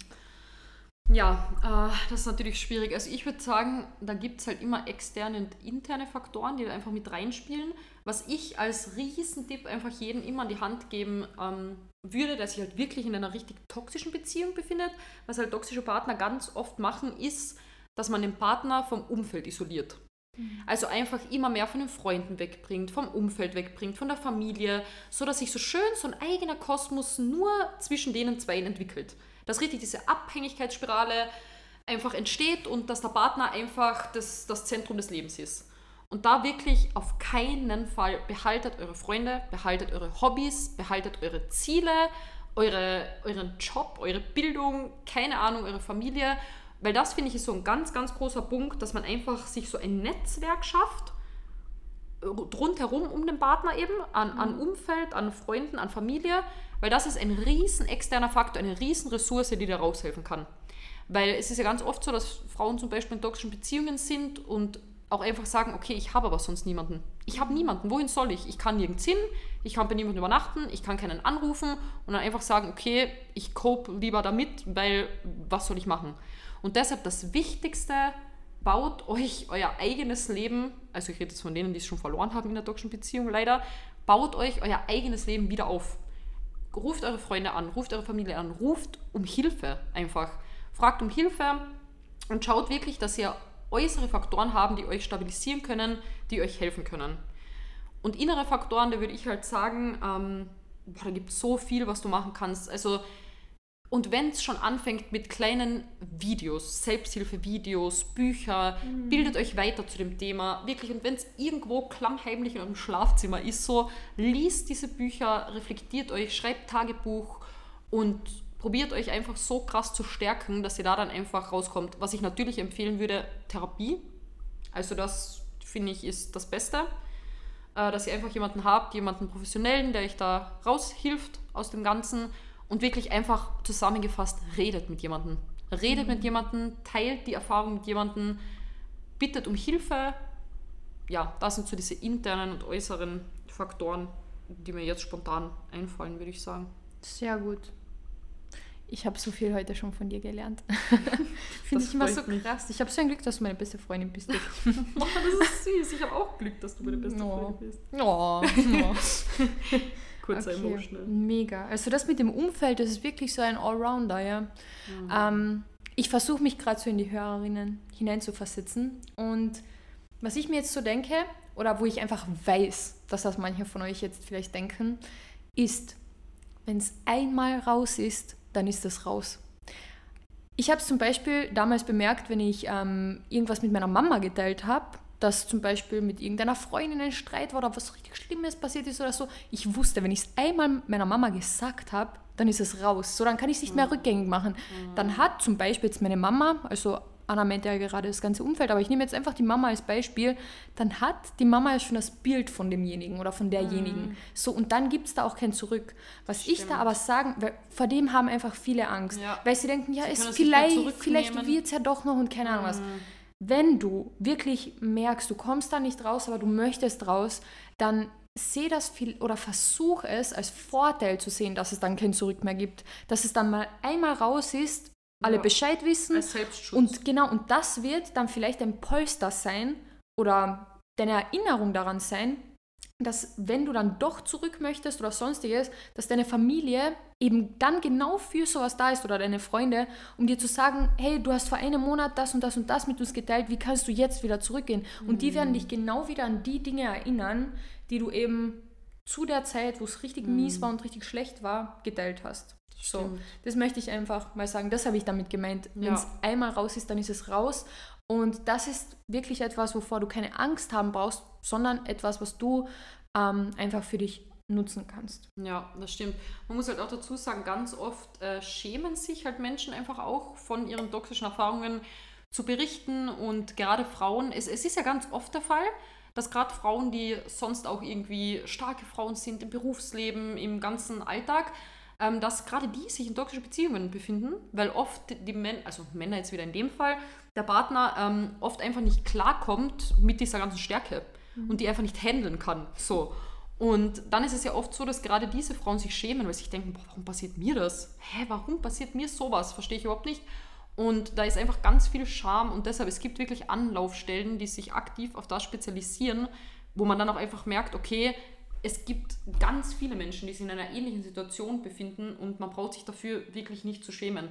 Ja, äh, das ist natürlich schwierig. Also ich würde sagen, da gibt es halt immer externe und interne Faktoren, die da einfach mit reinspielen. Was ich als Riesentipp einfach jedem immer an die Hand geben ähm, würde, der sich halt wirklich in einer richtig toxischen Beziehung befindet. Was halt toxische Partner ganz oft machen, ist, dass man den Partner vom Umfeld isoliert. Mhm. Also einfach immer mehr von den Freunden wegbringt, vom Umfeld wegbringt, von der Familie, so dass sich so schön so ein eigener Kosmos nur zwischen denen zwei entwickelt dass richtig diese Abhängigkeitsspirale einfach entsteht und dass der Partner einfach das, das Zentrum des Lebens ist. Und da wirklich auf keinen Fall behaltet eure Freunde, behaltet eure Hobbys, behaltet eure Ziele, eure, euren Job, eure Bildung, keine Ahnung, eure Familie. Weil das finde ich ist so ein ganz, ganz großer Punkt, dass man einfach sich so ein Netzwerk schafft, rundherum um den Partner eben, an, an mhm. Umfeld, an Freunden, an Familie, weil das ist ein riesen externer Faktor, eine riesen Ressource, die da raushelfen kann. Weil es ist ja ganz oft so, dass Frauen zum Beispiel in toxischen Beziehungen sind und auch einfach sagen, okay, ich habe aber sonst niemanden. Ich habe niemanden. Wohin soll ich? Ich kann nirgends hin, ich kann bei niemandem übernachten, ich kann keinen anrufen und dann einfach sagen, okay, ich cope lieber damit, weil was soll ich machen? Und deshalb das Wichtigste, baut euch euer eigenes Leben, also ich rede jetzt von denen, die es schon verloren haben in der toxischen Beziehung leider, baut euch euer eigenes Leben wieder auf ruft eure Freunde an, ruft eure Familie an, ruft um Hilfe einfach. Fragt um Hilfe und schaut wirklich, dass ihr äußere Faktoren haben, die euch stabilisieren können, die euch helfen können. Und innere Faktoren, da würde ich halt sagen, ähm, boah, da gibt es so viel, was du machen kannst. Also und wenn es schon anfängt mit kleinen Videos, Selbsthilfevideos, Bücher, mhm. bildet euch weiter zu dem Thema. Wirklich, und wenn es irgendwo klammheimlich in eurem Schlafzimmer ist, so liest diese Bücher, reflektiert euch, schreibt Tagebuch und probiert euch einfach so krass zu stärken, dass ihr da dann einfach rauskommt. Was ich natürlich empfehlen würde, Therapie. Also das finde ich ist das Beste. Äh, dass ihr einfach jemanden habt, jemanden professionellen, der euch da raushilft aus dem Ganzen und wirklich einfach zusammengefasst, redet mit jemandem. Redet mhm. mit jemandem, teilt die Erfahrung mit jemandem, bittet um Hilfe. Ja, das sind so diese internen und äußeren Faktoren, die mir jetzt spontan einfallen, würde ich sagen. Sehr gut. Ich habe so viel heute schon von dir gelernt. Finde ich immer so krass. Ich habe so ein Glück, dass du meine beste Freundin bist. oh, das ist süß. Ich habe auch Glück, dass du meine beste no. Freundin bist. Oh. no. Kurzer okay. Emotional. Mega. Also das mit dem Umfeld, das ist wirklich so ein Allrounder, ja. Mhm. Ähm, ich versuche mich gerade so in die Hörerinnen hineinzuversitzen. Und was ich mir jetzt so denke, oder wo ich einfach weiß, dass das manche von euch jetzt vielleicht denken, ist, wenn es einmal raus ist, dann ist es raus. Ich habe es zum Beispiel damals bemerkt, wenn ich ähm, irgendwas mit meiner Mama geteilt habe dass zum Beispiel mit irgendeiner Freundin ein Streit war oder was richtig Schlimmes passiert ist oder so. Ich wusste, wenn ich es einmal meiner Mama gesagt habe, dann ist es raus. So, dann kann ich es nicht mehr mhm. rückgängig machen. Mhm. Dann hat zum Beispiel jetzt meine Mama, also Anna meint ja gerade das ganze Umfeld, aber ich nehme jetzt einfach die Mama als Beispiel, dann hat die Mama ja schon das Bild von demjenigen oder von derjenigen. Mhm. So, und dann gibt es da auch kein Zurück. Was Stimmt. ich da aber sagen, weil vor dem haben einfach viele Angst, ja. weil sie denken, ja, sie es vielleicht, vielleicht wird es ja doch noch und keine Ahnung was. Wenn du wirklich merkst, du kommst da nicht raus, aber du möchtest raus, dann sehe das viel oder versuch es als Vorteil zu sehen, dass es dann kein Zurück mehr gibt, dass es dann mal einmal raus ist, alle ja, Bescheid wissen und genau und das wird dann vielleicht ein Polster sein oder deine Erinnerung daran sein, dass wenn du dann doch zurück möchtest oder sonstiges, dass deine Familie eben dann genau für sowas da ist oder deine Freunde, um dir zu sagen, hey, du hast vor einem Monat das und das und das mit uns geteilt, wie kannst du jetzt wieder zurückgehen? Und mhm. die werden dich genau wieder an die Dinge erinnern, die du eben zu der Zeit, wo es richtig mhm. mies war und richtig schlecht war, geteilt hast. So, das möchte ich einfach mal sagen. Das habe ich damit gemeint. Wenn es einmal raus ist, dann ist es raus. Und das ist wirklich etwas, wovor du keine Angst haben brauchst, sondern etwas, was du ähm, einfach für dich nutzen kannst. Ja, das stimmt. Man muss halt auch dazu sagen, ganz oft äh, schämen sich halt Menschen einfach auch von ihren toxischen Erfahrungen zu berichten und gerade Frauen, es, es ist ja ganz oft der Fall, dass gerade Frauen, die sonst auch irgendwie starke Frauen sind im Berufsleben, im ganzen Alltag, ähm, dass gerade die sich in toxischen Beziehungen befinden, weil oft die Männer, also Männer jetzt wieder in dem Fall, der Partner ähm, oft einfach nicht klarkommt mit dieser ganzen Stärke mhm. und die einfach nicht handeln kann. So. Und dann ist es ja oft so, dass gerade diese Frauen sich schämen, weil sie sich denken, boah, warum passiert mir das? Hä, warum passiert mir sowas? Verstehe ich überhaupt nicht. Und da ist einfach ganz viel Scham und deshalb, es gibt wirklich Anlaufstellen, die sich aktiv auf das spezialisieren, wo man dann auch einfach merkt, okay, es gibt ganz viele Menschen, die sich in einer ähnlichen Situation befinden und man braucht sich dafür wirklich nicht zu schämen.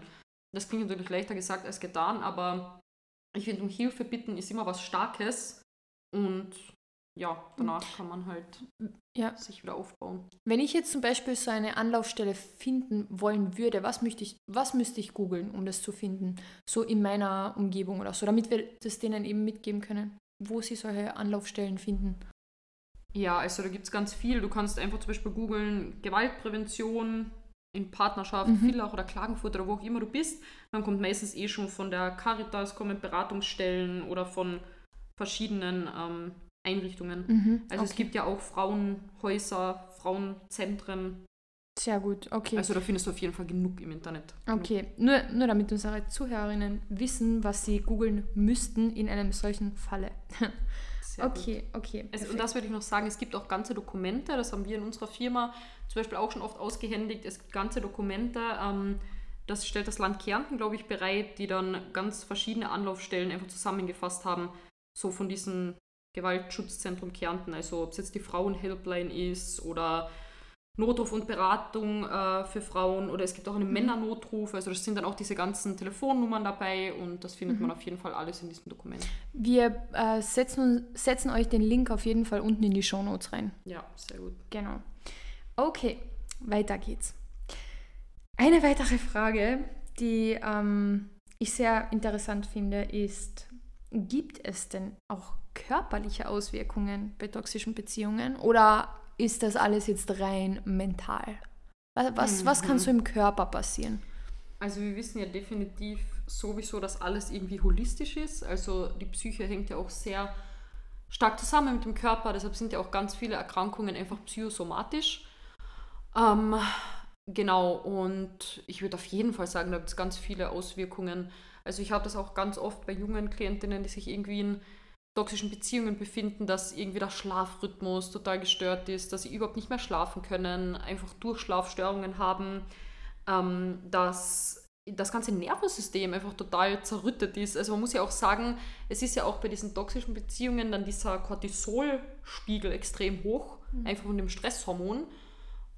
Das klingt natürlich leichter gesagt als getan, aber ich finde, um Hilfe bitten ist immer was Starkes und ja, danach kann man halt ja. sich wieder aufbauen. Wenn ich jetzt zum Beispiel so eine Anlaufstelle finden wollen würde, was, möchte ich, was müsste ich googeln, um das zu finden? So in meiner Umgebung oder so, damit wir das denen eben mitgeben können, wo sie solche Anlaufstellen finden. Ja, also da gibt es ganz viel. Du kannst einfach zum Beispiel googeln Gewaltprävention in Partnerschaft, mhm. Villach oder Klagenfurt oder wo auch immer du bist. Dann kommt meistens eh schon von der Caritas, kommen Beratungsstellen oder von verschiedenen ähm, Einrichtungen. Mhm, also okay. es gibt ja auch Frauenhäuser, Frauenzentren. Sehr gut, okay. Also da findest du auf jeden Fall genug im Internet. Okay, nur, nur damit unsere Zuhörerinnen wissen, was sie googeln müssten in einem solchen Falle. Sehr okay, gut. okay. Es, und das würde ich noch sagen, es gibt auch ganze Dokumente, das haben wir in unserer Firma zum Beispiel auch schon oft ausgehändigt. Es gibt ganze Dokumente, ähm, das stellt das Land Kärnten, glaube ich, bereit, die dann ganz verschiedene Anlaufstellen einfach zusammengefasst haben, so von diesen Gewaltschutzzentrum Kärnten, also ob es jetzt die Frauenhelpline ist oder Notruf und Beratung äh, für Frauen oder es gibt auch einen mhm. Männernotruf, also das sind dann auch diese ganzen Telefonnummern dabei und das findet mhm. man auf jeden Fall alles in diesem Dokument. Wir äh, setzen, setzen euch den Link auf jeden Fall unten in die Show Notes rein. Ja, sehr gut. Genau. Okay, weiter geht's. Eine weitere Frage, die ähm, ich sehr interessant finde, ist, gibt es denn auch körperliche Auswirkungen bei toxischen Beziehungen oder ist das alles jetzt rein mental? Was, mhm. was kann so im Körper passieren? Also wir wissen ja definitiv sowieso, dass alles irgendwie holistisch ist. Also die Psyche hängt ja auch sehr stark zusammen mit dem Körper. Deshalb sind ja auch ganz viele Erkrankungen einfach psychosomatisch. Ähm, genau, und ich würde auf jeden Fall sagen, da gibt es ganz viele Auswirkungen. Also ich habe das auch ganz oft bei jungen Klientinnen, die sich irgendwie in toxischen Beziehungen befinden, dass irgendwie der Schlafrhythmus total gestört ist, dass sie überhaupt nicht mehr schlafen können, einfach Durchschlafstörungen haben, ähm, dass das ganze Nervensystem einfach total zerrüttet ist. Also man muss ja auch sagen, es ist ja auch bei diesen toxischen Beziehungen dann dieser Cortisolspiegel extrem hoch, mhm. einfach von dem Stresshormon.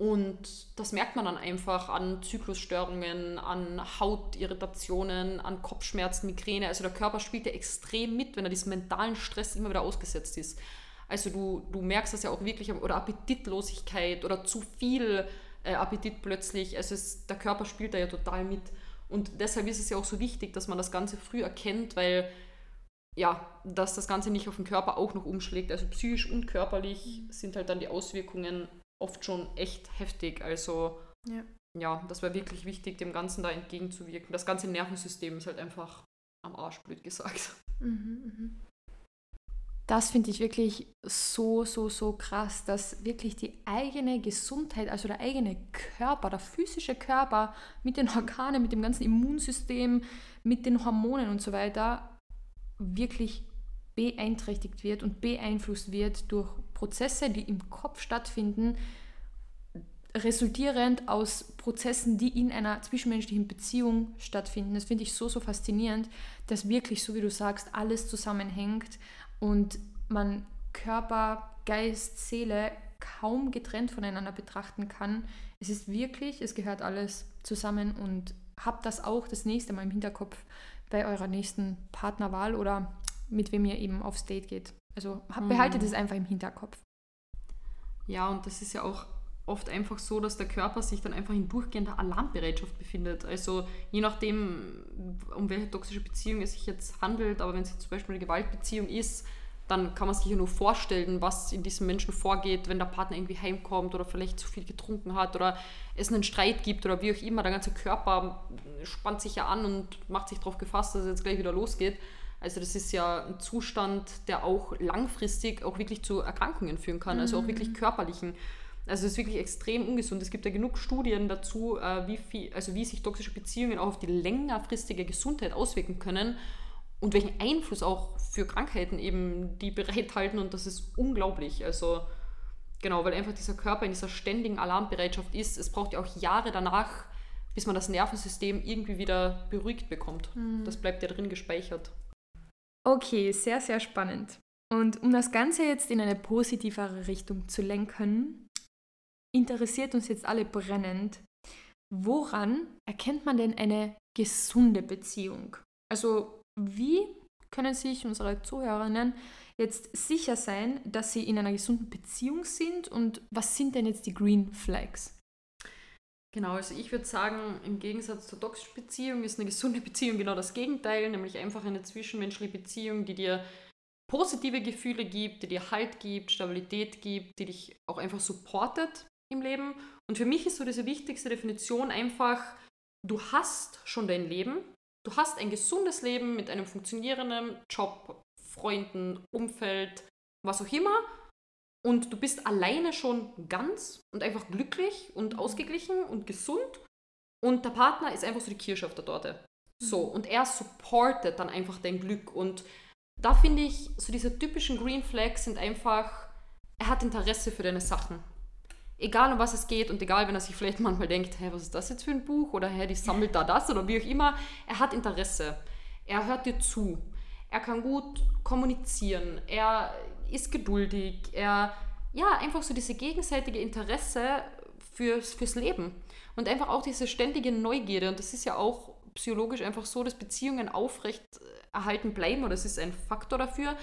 Und das merkt man dann einfach an Zyklusstörungen, an Hautirritationen, an Kopfschmerzen, Migräne. Also der Körper spielt ja extrem mit, wenn er diesem mentalen Stress immer wieder ausgesetzt ist. Also du, du merkst das ja auch wirklich, oder Appetitlosigkeit oder zu viel äh, Appetit plötzlich. Also es, der Körper spielt da ja total mit. Und deshalb ist es ja auch so wichtig, dass man das Ganze früh erkennt, weil ja, dass das Ganze nicht auf den Körper auch noch umschlägt. Also psychisch und körperlich sind halt dann die Auswirkungen oft schon echt heftig. Also ja, ja das war wirklich wichtig, dem Ganzen da entgegenzuwirken. Das ganze Nervensystem ist halt einfach am Arsch, blöd gesagt. Mhm, mhm. Das finde ich wirklich so, so, so krass, dass wirklich die eigene Gesundheit, also der eigene Körper, der physische Körper mit den Organen, mit dem ganzen Immunsystem, mit den Hormonen und so weiter wirklich beeinträchtigt wird und beeinflusst wird durch Prozesse, die im Kopf stattfinden, resultierend aus Prozessen, die in einer zwischenmenschlichen Beziehung stattfinden. Das finde ich so, so faszinierend, dass wirklich, so wie du sagst, alles zusammenhängt und man Körper, Geist, Seele kaum getrennt voneinander betrachten kann. Es ist wirklich, es gehört alles zusammen und habt das auch das nächste Mal im Hinterkopf bei eurer nächsten Partnerwahl oder mit wem ihr eben aufs Date geht. Also behaltet mhm. es einfach im Hinterkopf. Ja, und das ist ja auch oft einfach so, dass der Körper sich dann einfach in durchgehender Alarmbereitschaft befindet. Also je nachdem, um welche toxische Beziehung es sich jetzt handelt, aber wenn es jetzt zum Beispiel eine Gewaltbeziehung ist, dann kann man sich ja nur vorstellen, was in diesem Menschen vorgeht, wenn der Partner irgendwie heimkommt oder vielleicht zu viel getrunken hat oder es einen Streit gibt oder wie auch immer. Der ganze Körper spannt sich ja an und macht sich darauf gefasst, dass es jetzt gleich wieder losgeht. Also das ist ja ein Zustand, der auch langfristig auch wirklich zu Erkrankungen führen kann, also auch wirklich mhm. körperlichen. Also es ist wirklich extrem ungesund. Es gibt ja genug Studien dazu, äh, wie, viel, also wie sich toxische Beziehungen auch auf die längerfristige Gesundheit auswirken können und welchen Einfluss auch für Krankheiten eben die bereithalten. Und das ist unglaublich. Also genau, weil einfach dieser Körper in dieser ständigen Alarmbereitschaft ist. Es braucht ja auch Jahre danach, bis man das Nervensystem irgendwie wieder beruhigt bekommt. Mhm. Das bleibt ja drin gespeichert. Okay, sehr, sehr spannend. Und um das Ganze jetzt in eine positivere Richtung zu lenken, interessiert uns jetzt alle brennend, woran erkennt man denn eine gesunde Beziehung? Also wie können sich unsere Zuhörerinnen jetzt sicher sein, dass sie in einer gesunden Beziehung sind und was sind denn jetzt die Green Flags? Genau, also ich würde sagen, im Gegensatz zur toxischen Beziehung ist eine gesunde Beziehung genau das Gegenteil, nämlich einfach eine zwischenmenschliche Beziehung, die dir positive Gefühle gibt, die dir Halt gibt, Stabilität gibt, die dich auch einfach supportet im Leben. Und für mich ist so diese wichtigste Definition einfach, du hast schon dein Leben, du hast ein gesundes Leben mit einem funktionierenden Job, Freunden, Umfeld, was auch immer. Und du bist alleine schon ganz und einfach glücklich und ausgeglichen und gesund. Und der Partner ist einfach so die Kirsche auf der Torte. So, und er supportet dann einfach dein Glück. Und da finde ich, so diese typischen Green Flags sind einfach, er hat Interesse für deine Sachen egal um was es geht und egal, wenn er sich vielleicht manchmal denkt, hey, was ist das jetzt für ein Buch oder hey, die sammelt da das oder wie auch immer, er hat Interesse. Er hört dir zu. Er kann gut kommunizieren. Er ist geduldig. Er, ja, einfach so diese gegenseitige Interesse fürs, fürs Leben. Und einfach auch diese ständige Neugierde. Und das ist ja auch psychologisch einfach so, dass Beziehungen aufrecht erhalten bleiben oder es ist ein Faktor dafür,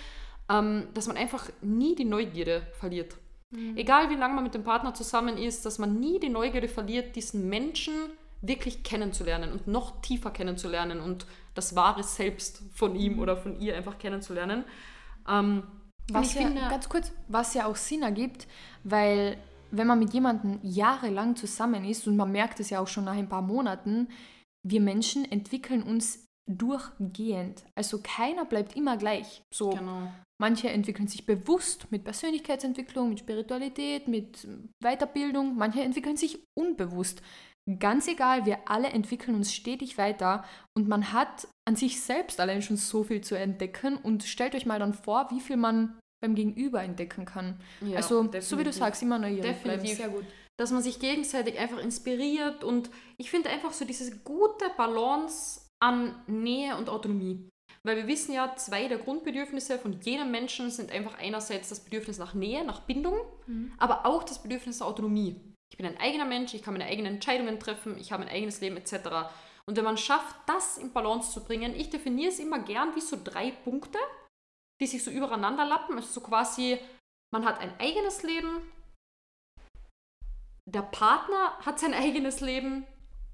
ähm, dass man einfach nie die Neugierde verliert. Mhm. Egal wie lange man mit dem Partner zusammen ist, dass man nie die Neugierde verliert, diesen Menschen wirklich kennenzulernen und noch tiefer kennenzulernen und das wahre Selbst von ihm oder von ihr einfach kennenzulernen. Ähm, was ja, finde, ganz kurz, was ja auch Sinn ergibt, weil wenn man mit jemandem jahrelang zusammen ist und man merkt es ja auch schon nach ein paar Monaten, wir Menschen entwickeln uns durchgehend. Also keiner bleibt immer gleich. So genau. Manche entwickeln sich bewusst mit Persönlichkeitsentwicklung, mit Spiritualität, mit Weiterbildung. Manche entwickeln sich unbewusst. Ganz egal, wir alle entwickeln uns stetig weiter und man hat an sich selbst allein schon so viel zu entdecken und stellt euch mal dann vor, wie viel man beim Gegenüber entdecken kann. Ja, also, definitiv. so wie du sagst, immer neugierig Definitiv. Sehr gut. Dass man sich gegenseitig einfach inspiriert und ich finde einfach so diese gute Balance an Nähe und Autonomie. Weil wir wissen ja, zwei der Grundbedürfnisse von jedem Menschen sind einfach einerseits das Bedürfnis nach Nähe, nach Bindung, mhm. aber auch das Bedürfnis nach Autonomie. Ich bin ein eigener Mensch, ich kann meine eigenen Entscheidungen treffen, ich habe ein eigenes Leben etc. Und wenn man schafft, das in Balance zu bringen, ich definiere es immer gern wie so drei Punkte, die sich so übereinander lappen. Also so quasi, man hat ein eigenes Leben, der Partner hat sein eigenes Leben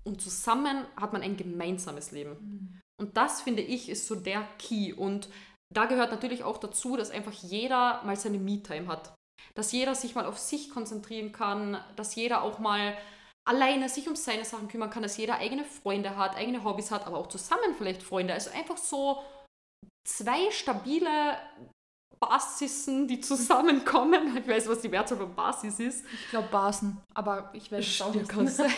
und zusammen hat man ein gemeinsames Leben. Mhm. Und das finde ich ist so der Key. Und da gehört natürlich auch dazu, dass einfach jeder mal seine Me-Time hat. Dass jeder sich mal auf sich konzentrieren kann, dass jeder auch mal alleine sich um seine Sachen kümmern kann, dass jeder eigene Freunde hat, eigene Hobbys hat, aber auch zusammen vielleicht Freunde. Also einfach so zwei stabile Basissen, die zusammenkommen. Ich weiß, was die Mehrzahl von Basis ist. Ich glaube Basen, aber ich weiß es auch nicht. Kann sein.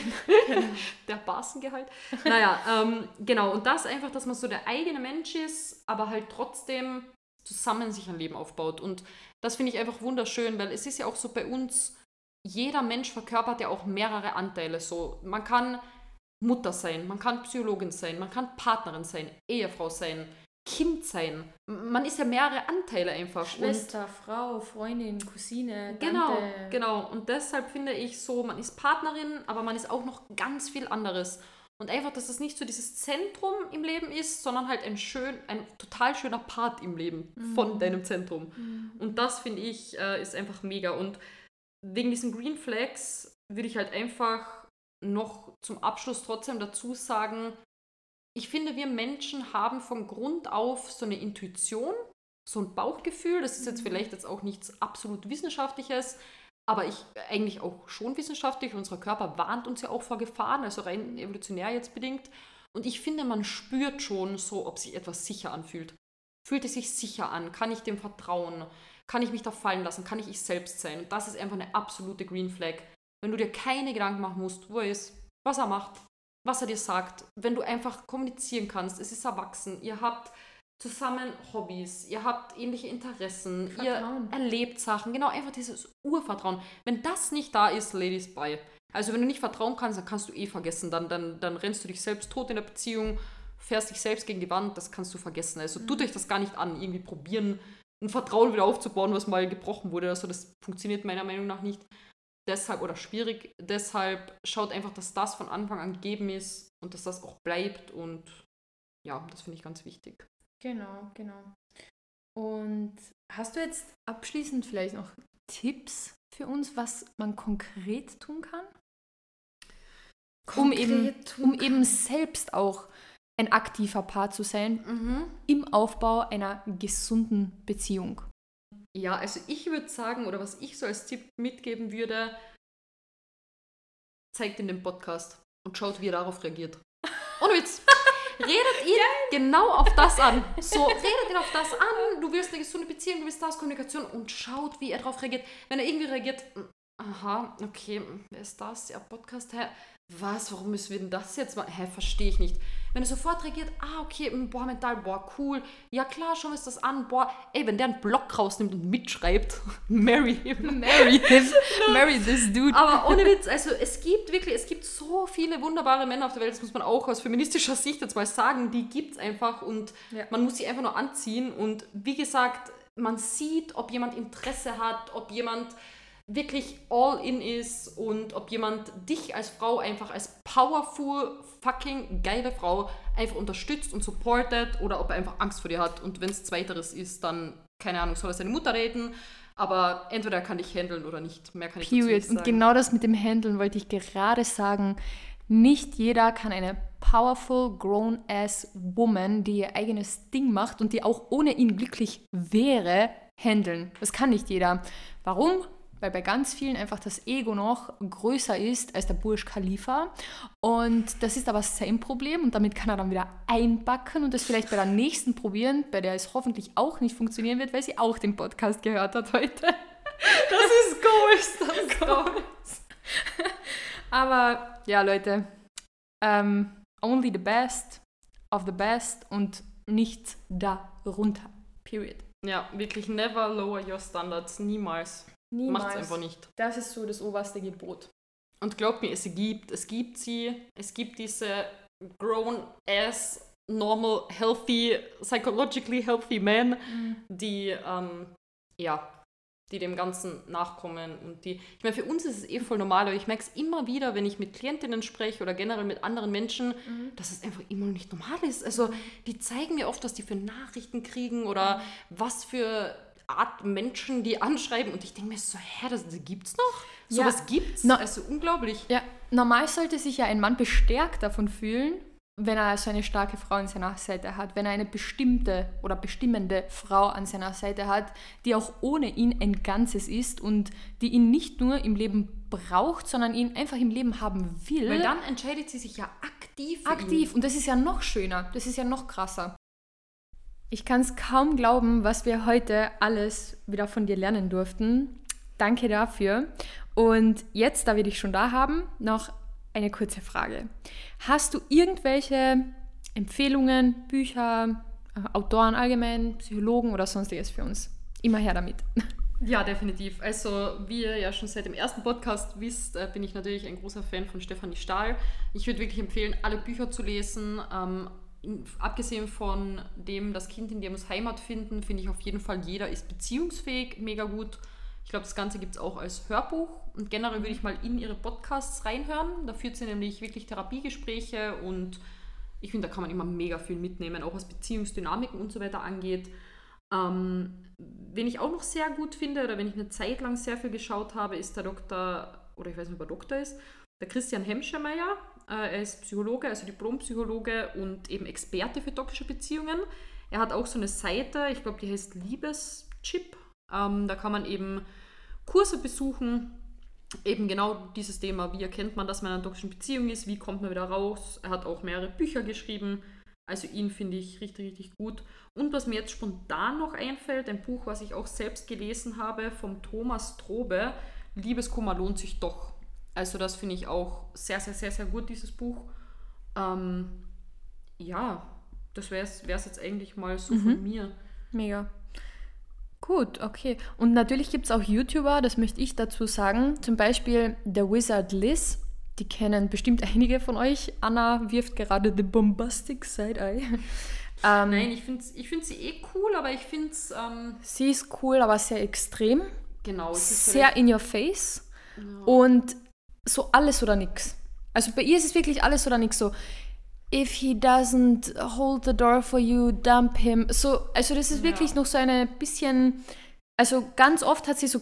der Basengehalt. Naja, ähm, genau. Und das einfach, dass man so der eigene Mensch ist, aber halt trotzdem zusammen sich ein Leben aufbaut. Und das finde ich einfach wunderschön, weil es ist ja auch so bei uns, jeder Mensch verkörpert ja auch mehrere Anteile. So, man kann Mutter sein, man kann Psychologin sein, man kann Partnerin sein, Ehefrau sein, Kind sein. Man ist ja mehrere Anteile einfach. Schwester, und Frau, Freundin, Cousine, Tante. Genau, genau. Und deshalb finde ich so, man ist Partnerin, aber man ist auch noch ganz viel anderes. Und einfach, dass das nicht so dieses Zentrum im Leben ist, sondern halt ein schön, ein total schöner Part im Leben mhm. von deinem Zentrum. Mhm. Und das finde ich äh, ist einfach mega. Und wegen diesen Green Flags würde ich halt einfach noch zum Abschluss trotzdem dazu sagen, ich finde, wir Menschen haben von Grund auf so eine Intuition, so ein Bauchgefühl. Das ist jetzt mhm. vielleicht jetzt auch nichts absolut Wissenschaftliches, aber ich eigentlich auch schon wissenschaftlich. Unser Körper warnt uns ja auch vor Gefahren, also rein evolutionär jetzt bedingt. Und ich finde, man spürt schon so, ob sich etwas sicher anfühlt. Fühlt es sich sicher an? Kann ich dem vertrauen? Kann ich mich da fallen lassen? Kann ich ich selbst sein? Und das ist einfach eine absolute Green Flag. Wenn du dir keine Gedanken machen musst, wo er ist, was er macht, was er dir sagt, wenn du einfach kommunizieren kannst, es ist erwachsen, ihr habt zusammen Hobbys, ihr habt ähnliche Interessen, Vertrauen. ihr erlebt Sachen, genau, einfach dieses Urvertrauen. Wenn das nicht da ist, Ladies, bye. Also wenn du nicht vertrauen kannst, dann kannst du eh vergessen. Dann, dann, dann rennst du dich selbst tot in der Beziehung, fährst dich selbst gegen die Wand, das kannst du vergessen. Also mhm. tut euch das gar nicht an, irgendwie probieren, ein Vertrauen wieder aufzubauen, was mal gebrochen wurde. Also das funktioniert meiner Meinung nach nicht. Deshalb, oder schwierig, deshalb schaut einfach, dass das von Anfang an gegeben ist und dass das auch bleibt und ja, das finde ich ganz wichtig. Genau, genau. Und hast du jetzt abschließend vielleicht noch Tipps für uns, was man konkret tun kann? Konkret um eben, um eben selbst auch ein aktiver Paar zu sein mhm. im Aufbau einer gesunden Beziehung. Ja, also ich würde sagen, oder was ich so als Tipp mitgeben würde, zeigt in dem Podcast und schaut, wie er darauf reagiert. Ohne Witz. redet ihn genau auf das an. So, redet ihn auf das an. Du willst eine gesunde Beziehung, du willst das Kommunikation und schaut, wie er darauf reagiert. Wenn er irgendwie reagiert, aha, okay, wer ist das? Ja, Podcast, hä? Was, warum müssen wir denn das jetzt machen? Hä, verstehe ich nicht. Wenn er sofort reagiert, ah, okay, hm, boah, mental, boah, cool. Ja, klar, schauen wir uns das an. Boah, ey, wenn der einen Block rausnimmt und mitschreibt, marry him. Marry him. marry this dude. Aber ohne Witz, also es gibt wirklich, es gibt so viele wunderbare Männer auf der Welt, das muss man auch aus feministischer Sicht jetzt mal sagen, die gibt es einfach und ja. man muss sie einfach nur anziehen. Und wie gesagt, man sieht, ob jemand Interesse hat, ob jemand wirklich all in ist und ob jemand dich als Frau einfach als powerful, fucking geile Frau einfach unterstützt und supportet oder ob er einfach Angst vor dir hat. Und wenn es zweiteres ist, dann, keine Ahnung, soll er seine Mutter reden. Aber entweder er kann dich handeln oder nicht. Mehr kann ich Period. nicht sagen. Und genau das mit dem Handeln wollte ich gerade sagen. Nicht jeder kann eine powerful, grown-ass Woman, die ihr eigenes Ding macht und die auch ohne ihn glücklich wäre, handeln. Das kann nicht jeder. Warum? Weil bei ganz vielen einfach das Ego noch größer ist als der Bursch Khalifa. Und das ist aber sein Problem und damit kann er dann wieder einbacken und das vielleicht bei der nächsten probieren, bei der es hoffentlich auch nicht funktionieren wird, weil sie auch den Podcast gehört hat heute. Das ist Goals, das ist Goals. aber ja, Leute, um, ähm, only the best of the best und nicht darunter. Period. Ja, wirklich never lower your standards, niemals. Niemals. Macht es einfach nicht. Das ist so das oberste Gebot. Und glaubt mir, es gibt, es gibt sie, es gibt diese grown-ass, normal, healthy, psychologically healthy men, mhm. die, ähm, ja, die dem Ganzen nachkommen. Und die, ich meine, für uns ist es eh voll normal, aber ich merke es immer wieder, wenn ich mit Klientinnen spreche oder generell mit anderen Menschen, mhm. dass es einfach immer noch nicht normal ist. Also, die zeigen mir oft, was die für Nachrichten kriegen oder mhm. was für Art Menschen, die anschreiben und ich denke mir so, hä, das, das gibt's noch? So ja. was gibt's? No, also unglaublich. Ja, normal sollte sich ja ein Mann bestärkt davon fühlen, wenn er so eine starke Frau an seiner Seite hat, wenn er eine bestimmte oder bestimmende Frau an seiner Seite hat, die auch ohne ihn ein Ganzes ist und die ihn nicht nur im Leben braucht, sondern ihn einfach im Leben haben will. Weil dann entscheidet sie sich ja aktiv. aktiv. Und das ist ja noch schöner, das ist ja noch krasser. Ich kann es kaum glauben, was wir heute alles wieder von dir lernen durften. Danke dafür. Und jetzt, da wir dich schon da haben, noch eine kurze Frage. Hast du irgendwelche Empfehlungen, Bücher, äh, Autoren allgemein, Psychologen oder sonstiges für uns? Immer her damit. Ja, definitiv. Also, wie ihr ja schon seit dem ersten Podcast wisst, äh, bin ich natürlich ein großer Fan von Stefanie Stahl. Ich würde wirklich empfehlen, alle Bücher zu lesen. Ähm, abgesehen von dem, das Kind in dir muss Heimat finden, finde ich auf jeden Fall, jeder ist beziehungsfähig, mega gut. Ich glaube, das Ganze gibt es auch als Hörbuch und generell würde ich mal in ihre Podcasts reinhören. Da führt sie nämlich wirklich Therapiegespräche und ich finde, da kann man immer mega viel mitnehmen, auch was Beziehungsdynamiken und so weiter angeht. Ähm, wen ich auch noch sehr gut finde oder wenn ich eine Zeit lang sehr viel geschaut habe, ist der Doktor, oder ich weiß nicht, ob er Doktor ist, der Christian Hemschemeyer. Äh, er ist Psychologe, also Diplompsychologe und eben Experte für toxische Beziehungen. Er hat auch so eine Seite, ich glaube, die heißt Liebeschip. Ähm, da kann man eben Kurse besuchen, eben genau dieses Thema, wie erkennt man, dass man in einer toxischen Beziehung ist, wie kommt man wieder raus. Er hat auch mehrere Bücher geschrieben. Also ihn finde ich richtig, richtig gut. Und was mir jetzt spontan noch einfällt, ein Buch, was ich auch selbst gelesen habe, vom Thomas Trobe, Liebeskummer lohnt sich doch. Also das finde ich auch sehr, sehr, sehr, sehr gut, dieses Buch. Ähm, ja, das wäre es jetzt eigentlich mal so mhm. von mir. Mega. Gut, okay. Und natürlich gibt es auch YouTuber, das möchte ich dazu sagen. Zum Beispiel The Wizard Liz. Die kennen bestimmt einige von euch. Anna wirft gerade The Bombastic Side-Eye. Ähm, Nein, ich finde ich find sie eh cool, aber ich finde es. Ähm sie ist cool, aber sehr extrem. Genau. Sehr in your face. Ja. Und so alles oder nichts. Also bei ihr ist es wirklich alles oder nichts so. If he doesn't hold the door for you, dump him. So, also das ist ja. wirklich noch so eine bisschen. Also ganz oft hat sie so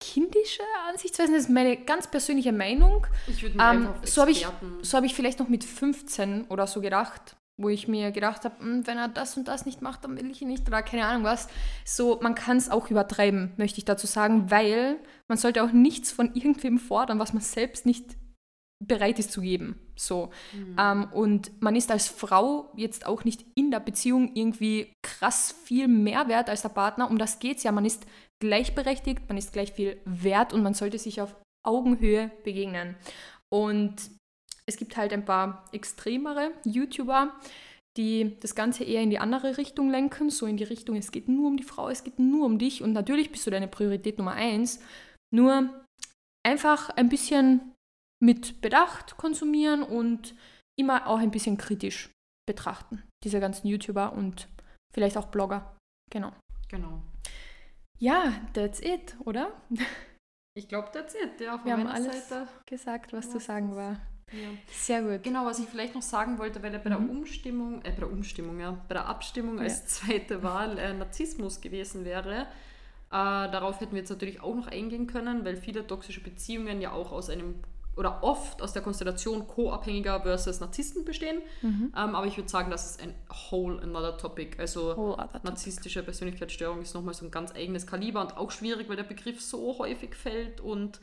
kindische Ansichtsweisen. Das ist meine ganz persönliche Meinung. Ich würde ähm, so habe ich, so hab ich vielleicht noch mit 15 oder so gedacht wo ich mir gedacht habe, hm, wenn er das und das nicht macht, dann will ich ihn nicht oder keine Ahnung was. So, man kann es auch übertreiben, möchte ich dazu sagen, weil man sollte auch nichts von irgendwem fordern, was man selbst nicht bereit ist zu geben. So. Mhm. Ähm, und man ist als Frau jetzt auch nicht in der Beziehung irgendwie krass viel mehr wert als der Partner. Um das geht es ja. Man ist gleichberechtigt, man ist gleich viel wert und man sollte sich auf Augenhöhe begegnen. Und es gibt halt ein paar extremere YouTuber, die das Ganze eher in die andere Richtung lenken, so in die Richtung, es geht nur um die Frau, es geht nur um dich und natürlich bist du deine Priorität Nummer eins. Nur einfach ein bisschen mit Bedacht konsumieren und immer auch ein bisschen kritisch betrachten, diese ganzen YouTuber und vielleicht auch Blogger. Genau. Genau. Ja, that's it, oder? Ich glaube, that's it. Ja, Wir haben alles Seite gesagt, was, was zu sagen war. Ja. Sehr gut. Genau, was ich vielleicht noch sagen wollte, weil er bei mhm. der Umstimmung, äh, bei der Umstimmung, ja, bei der Abstimmung ja. als zweite Wahl äh, Narzissmus gewesen wäre. Äh, darauf hätten wir jetzt natürlich auch noch eingehen können, weil viele toxische Beziehungen ja auch aus einem oder oft aus der Konstellation Co-Abhängiger versus Narzissten bestehen. Mhm. Ähm, aber ich würde sagen, das ist ein whole another topic. Also narzisstische Persönlichkeitsstörung ist nochmal so ein ganz eigenes Kaliber und auch schwierig, weil der Begriff so häufig fällt und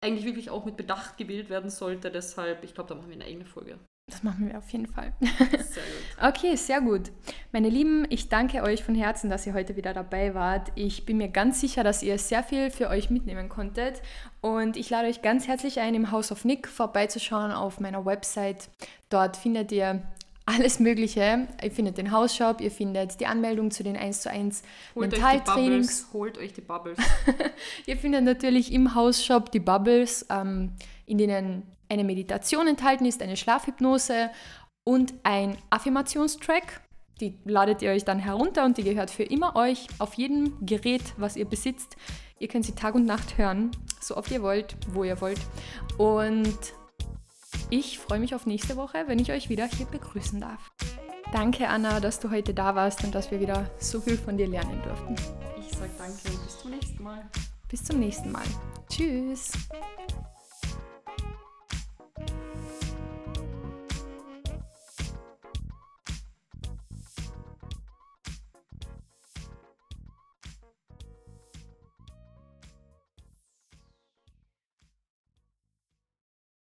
eigentlich wirklich auch mit Bedacht gewählt werden sollte. Deshalb, ich glaube, da machen wir eine eigene Folge. Das machen wir auf jeden Fall. Sehr gut. okay, sehr gut. Meine Lieben, ich danke euch von Herzen, dass ihr heute wieder dabei wart. Ich bin mir ganz sicher, dass ihr sehr viel für euch mitnehmen konntet. Und ich lade euch ganz herzlich ein, im House of Nick vorbeizuschauen auf meiner Website. Dort findet ihr alles Mögliche. Ihr findet den Hausshop, ihr findet die Anmeldung zu den 1 zu 1 Mentaltrainings. Holt euch die Bubbles. ihr findet natürlich im Hausshop die Bubbles, ähm, in denen eine Meditation enthalten ist, eine Schlafhypnose und ein Affirmationstrack. Die ladet ihr euch dann herunter und die gehört für immer euch auf jedem Gerät, was ihr besitzt. Ihr könnt sie Tag und Nacht hören, so oft ihr wollt, wo ihr wollt. Und ich freue mich auf nächste Woche, wenn ich euch wieder hier begrüßen darf. Danke, Anna, dass du heute da warst und dass wir wieder so viel von dir lernen durften. Ich sage danke und bis zum nächsten Mal. Bis zum nächsten Mal. Tschüss.